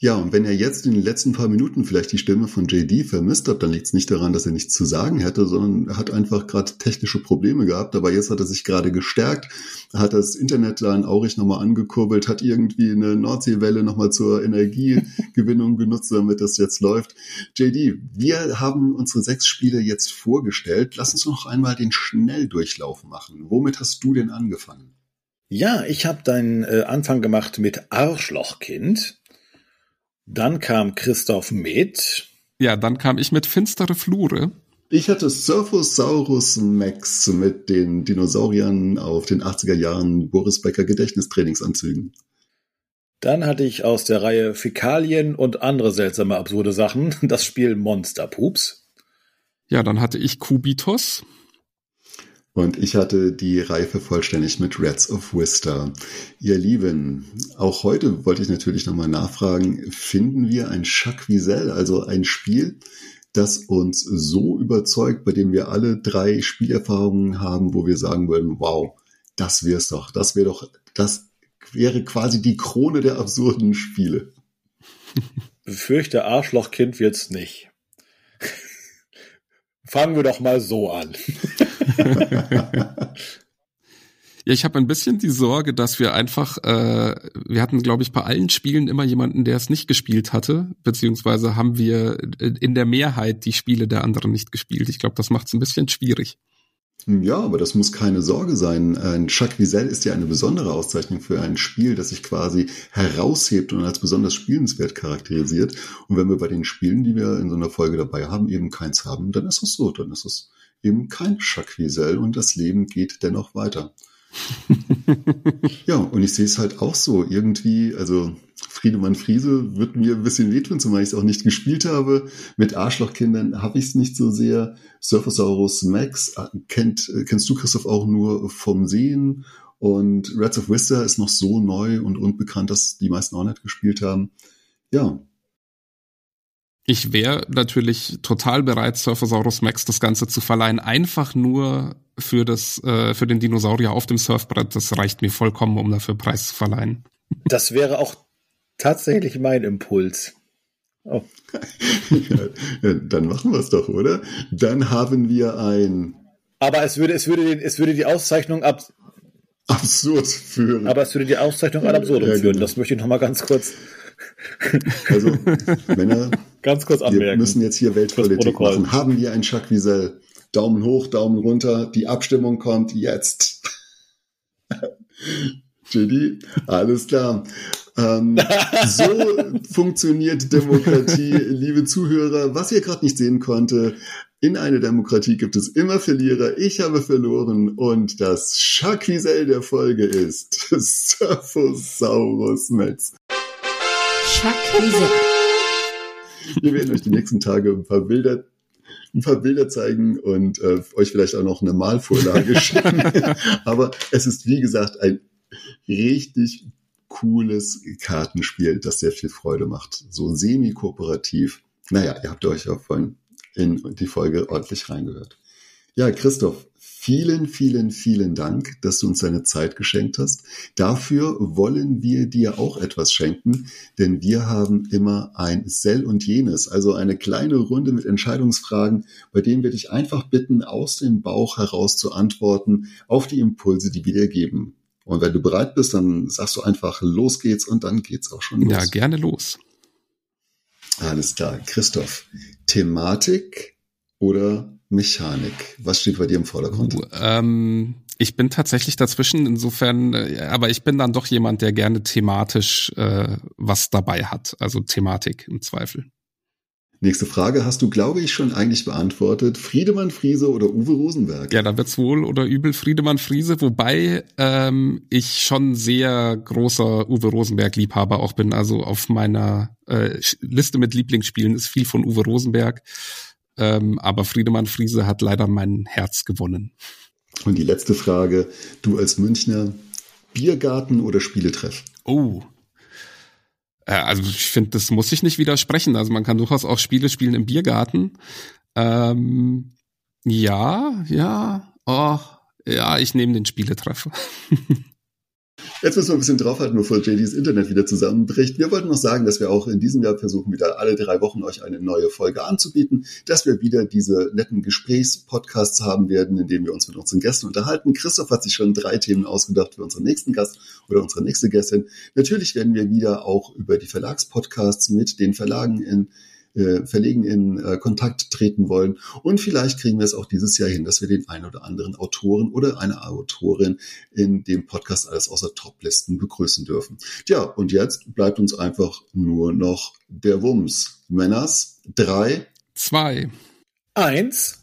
Ja, und wenn ihr jetzt in den letzten paar Minuten vielleicht die Stimme von JD vermisst habt, dann liegt es nicht daran, dass er nichts zu sagen hätte, sondern er hat einfach gerade technische Probleme gehabt. Aber jetzt hat er sich gerade gestärkt, hat das Internet da in Aurich nochmal angekurbelt, hat irgendwie eine Nordseewelle nochmal zur Energiegewinnung *laughs* genutzt, damit das jetzt läuft. JD, wir haben unsere sechs Spiele jetzt vorgestellt. Lass uns noch einmal den Schnelldurchlauf machen. Womit hast du denn angefangen? Ja, ich habe deinen äh, Anfang gemacht mit Arschlochkind. Dann kam Christoph mit. Ja, dann kam ich mit Finstere Flure. Ich hatte Surfosaurus Max mit den Dinosauriern auf den 80er Jahren Boris Becker Gedächtnistrainingsanzügen. Dann hatte ich aus der Reihe Fäkalien und andere seltsame absurde Sachen das Spiel Monster Pups. Ja, dann hatte ich Kubitos. Und ich hatte die Reife vollständig mit Rats of Vista. Ihr Lieben, auch heute wollte ich natürlich nochmal nachfragen, finden wir ein Jacques Wiesel, also ein Spiel, das uns so überzeugt, bei dem wir alle drei Spielerfahrungen haben, wo wir sagen würden, wow, das wär's doch, das wäre doch, das wäre quasi die Krone der absurden Spiele. Befürchte Arschlochkind wird's nicht. *laughs* Fangen wir doch mal so an. *laughs* *laughs* ja, ich habe ein bisschen die Sorge, dass wir einfach, äh, wir hatten, glaube ich, bei allen Spielen immer jemanden, der es nicht gespielt hatte, beziehungsweise haben wir in der Mehrheit die Spiele der anderen nicht gespielt. Ich glaube, das macht es ein bisschen schwierig. Ja, aber das muss keine Sorge sein. Ein Jacques Wiesel ist ja eine besondere Auszeichnung für ein Spiel, das sich quasi heraushebt und als besonders spielenswert charakterisiert. Und wenn wir bei den Spielen, die wir in so einer Folge dabei haben, eben keins haben, dann ist es so. Dann ist es eben kein Jacques und das Leben geht dennoch weiter. *laughs* ja, und ich sehe es halt auch so. Irgendwie, also Friedemann Friese wird mir ein bisschen wehtun, zumal ich es auch nicht gespielt habe. Mit Arschlochkindern habe ich es nicht so sehr. Surfosaurus Max äh, kennt, äh, kennst du, Christoph, auch nur vom Sehen. Und Reds of Vista ist noch so neu und unbekannt, dass die meisten auch nicht gespielt haben. Ja, ich wäre natürlich total bereit, Surfosaurus Max das Ganze zu verleihen, einfach nur für das, äh, für den Dinosaurier auf dem Surfbrett. Das reicht mir vollkommen, um dafür Preis zu verleihen. Das wäre auch tatsächlich mein Impuls. Oh. *laughs* ja, dann machen wir es doch, oder? Dann haben wir ein. Aber es würde, es würde, es würde die Auszeichnung ab absurd führen. Aber es würde die Auszeichnung ad absurdum ja, genau. führen. Das möchte ich noch mal ganz kurz. Also Männer, *laughs* Ganz kurz anmerken. Wir müssen jetzt hier Weltpolitik machen. Haben wir ein Jacques Wiesel? Daumen hoch, Daumen runter. Die Abstimmung kommt jetzt. *laughs* JD, alles klar. Ähm, *laughs* so funktioniert Demokratie, liebe Zuhörer. Was ihr gerade nicht sehen konnte, in einer Demokratie gibt es immer Verlierer. Ich habe verloren und das Schaquisel der Folge ist Surfosaurus Metz. Schaquisel. *laughs* Wir werden euch die nächsten Tage ein paar Bilder ein paar Bilder zeigen und äh, euch vielleicht auch noch eine Malvorlage *laughs* schicken. Aber es ist, wie gesagt, ein richtig cooles Kartenspiel, das sehr viel Freude macht. So semi-kooperativ. Naja, ihr habt euch ja vorhin in die Folge ordentlich reingehört. Ja, Christoph, Vielen, vielen, vielen Dank, dass du uns deine Zeit geschenkt hast. Dafür wollen wir dir auch etwas schenken, denn wir haben immer ein Sell und jenes, also eine kleine Runde mit Entscheidungsfragen, bei denen wir dich einfach bitten, aus dem Bauch heraus zu antworten auf die Impulse, die wir dir geben. Und wenn du bereit bist, dann sagst du einfach, los geht's und dann geht's auch schon los. Ja, gerne los. Alles klar. Christoph, Thematik oder Mechanik? Was steht bei dir im Vordergrund? Uh, ähm, ich bin tatsächlich dazwischen, insofern, äh, aber ich bin dann doch jemand, der gerne thematisch äh, was dabei hat, also Thematik im Zweifel. Nächste Frage hast du, glaube ich, schon eigentlich beantwortet. Friedemann Friese oder Uwe Rosenberg? Ja, da wird's wohl oder übel Friedemann Friese, wobei ähm, ich schon sehr großer Uwe Rosenberg-Liebhaber auch bin. Also auf meiner äh, Liste mit Lieblingsspielen ist viel von Uwe Rosenberg. Ähm, aber Friedemann Friese hat leider mein Herz gewonnen. Und die letzte Frage, du als Münchner, Biergarten oder Spieletreff? Oh. Äh, also ich finde, das muss ich nicht widersprechen. Also man kann durchaus auch Spiele spielen im Biergarten. Ähm, ja, ja, oh, ja, ich nehme den Spieletreff. *laughs* Jetzt müssen wir ein bisschen draufhalten, bevor JDs Internet wieder zusammenbricht. Wir wollten noch sagen, dass wir auch in diesem Jahr versuchen, wieder alle drei Wochen euch eine neue Folge anzubieten, dass wir wieder diese netten Gesprächspodcasts haben werden, in denen wir uns mit unseren Gästen unterhalten. Christoph hat sich schon drei Themen ausgedacht für unseren nächsten Gast oder unsere nächste Gästin. Natürlich werden wir wieder auch über die Verlagspodcasts mit den Verlagen in äh, Verlegen in äh, Kontakt treten wollen. Und vielleicht kriegen wir es auch dieses Jahr hin, dass wir den einen oder anderen Autoren oder eine Autorin in dem Podcast alles außer Toplisten begrüßen dürfen. Tja, und jetzt bleibt uns einfach nur noch der Wumms. Männers, drei, zwei, eins.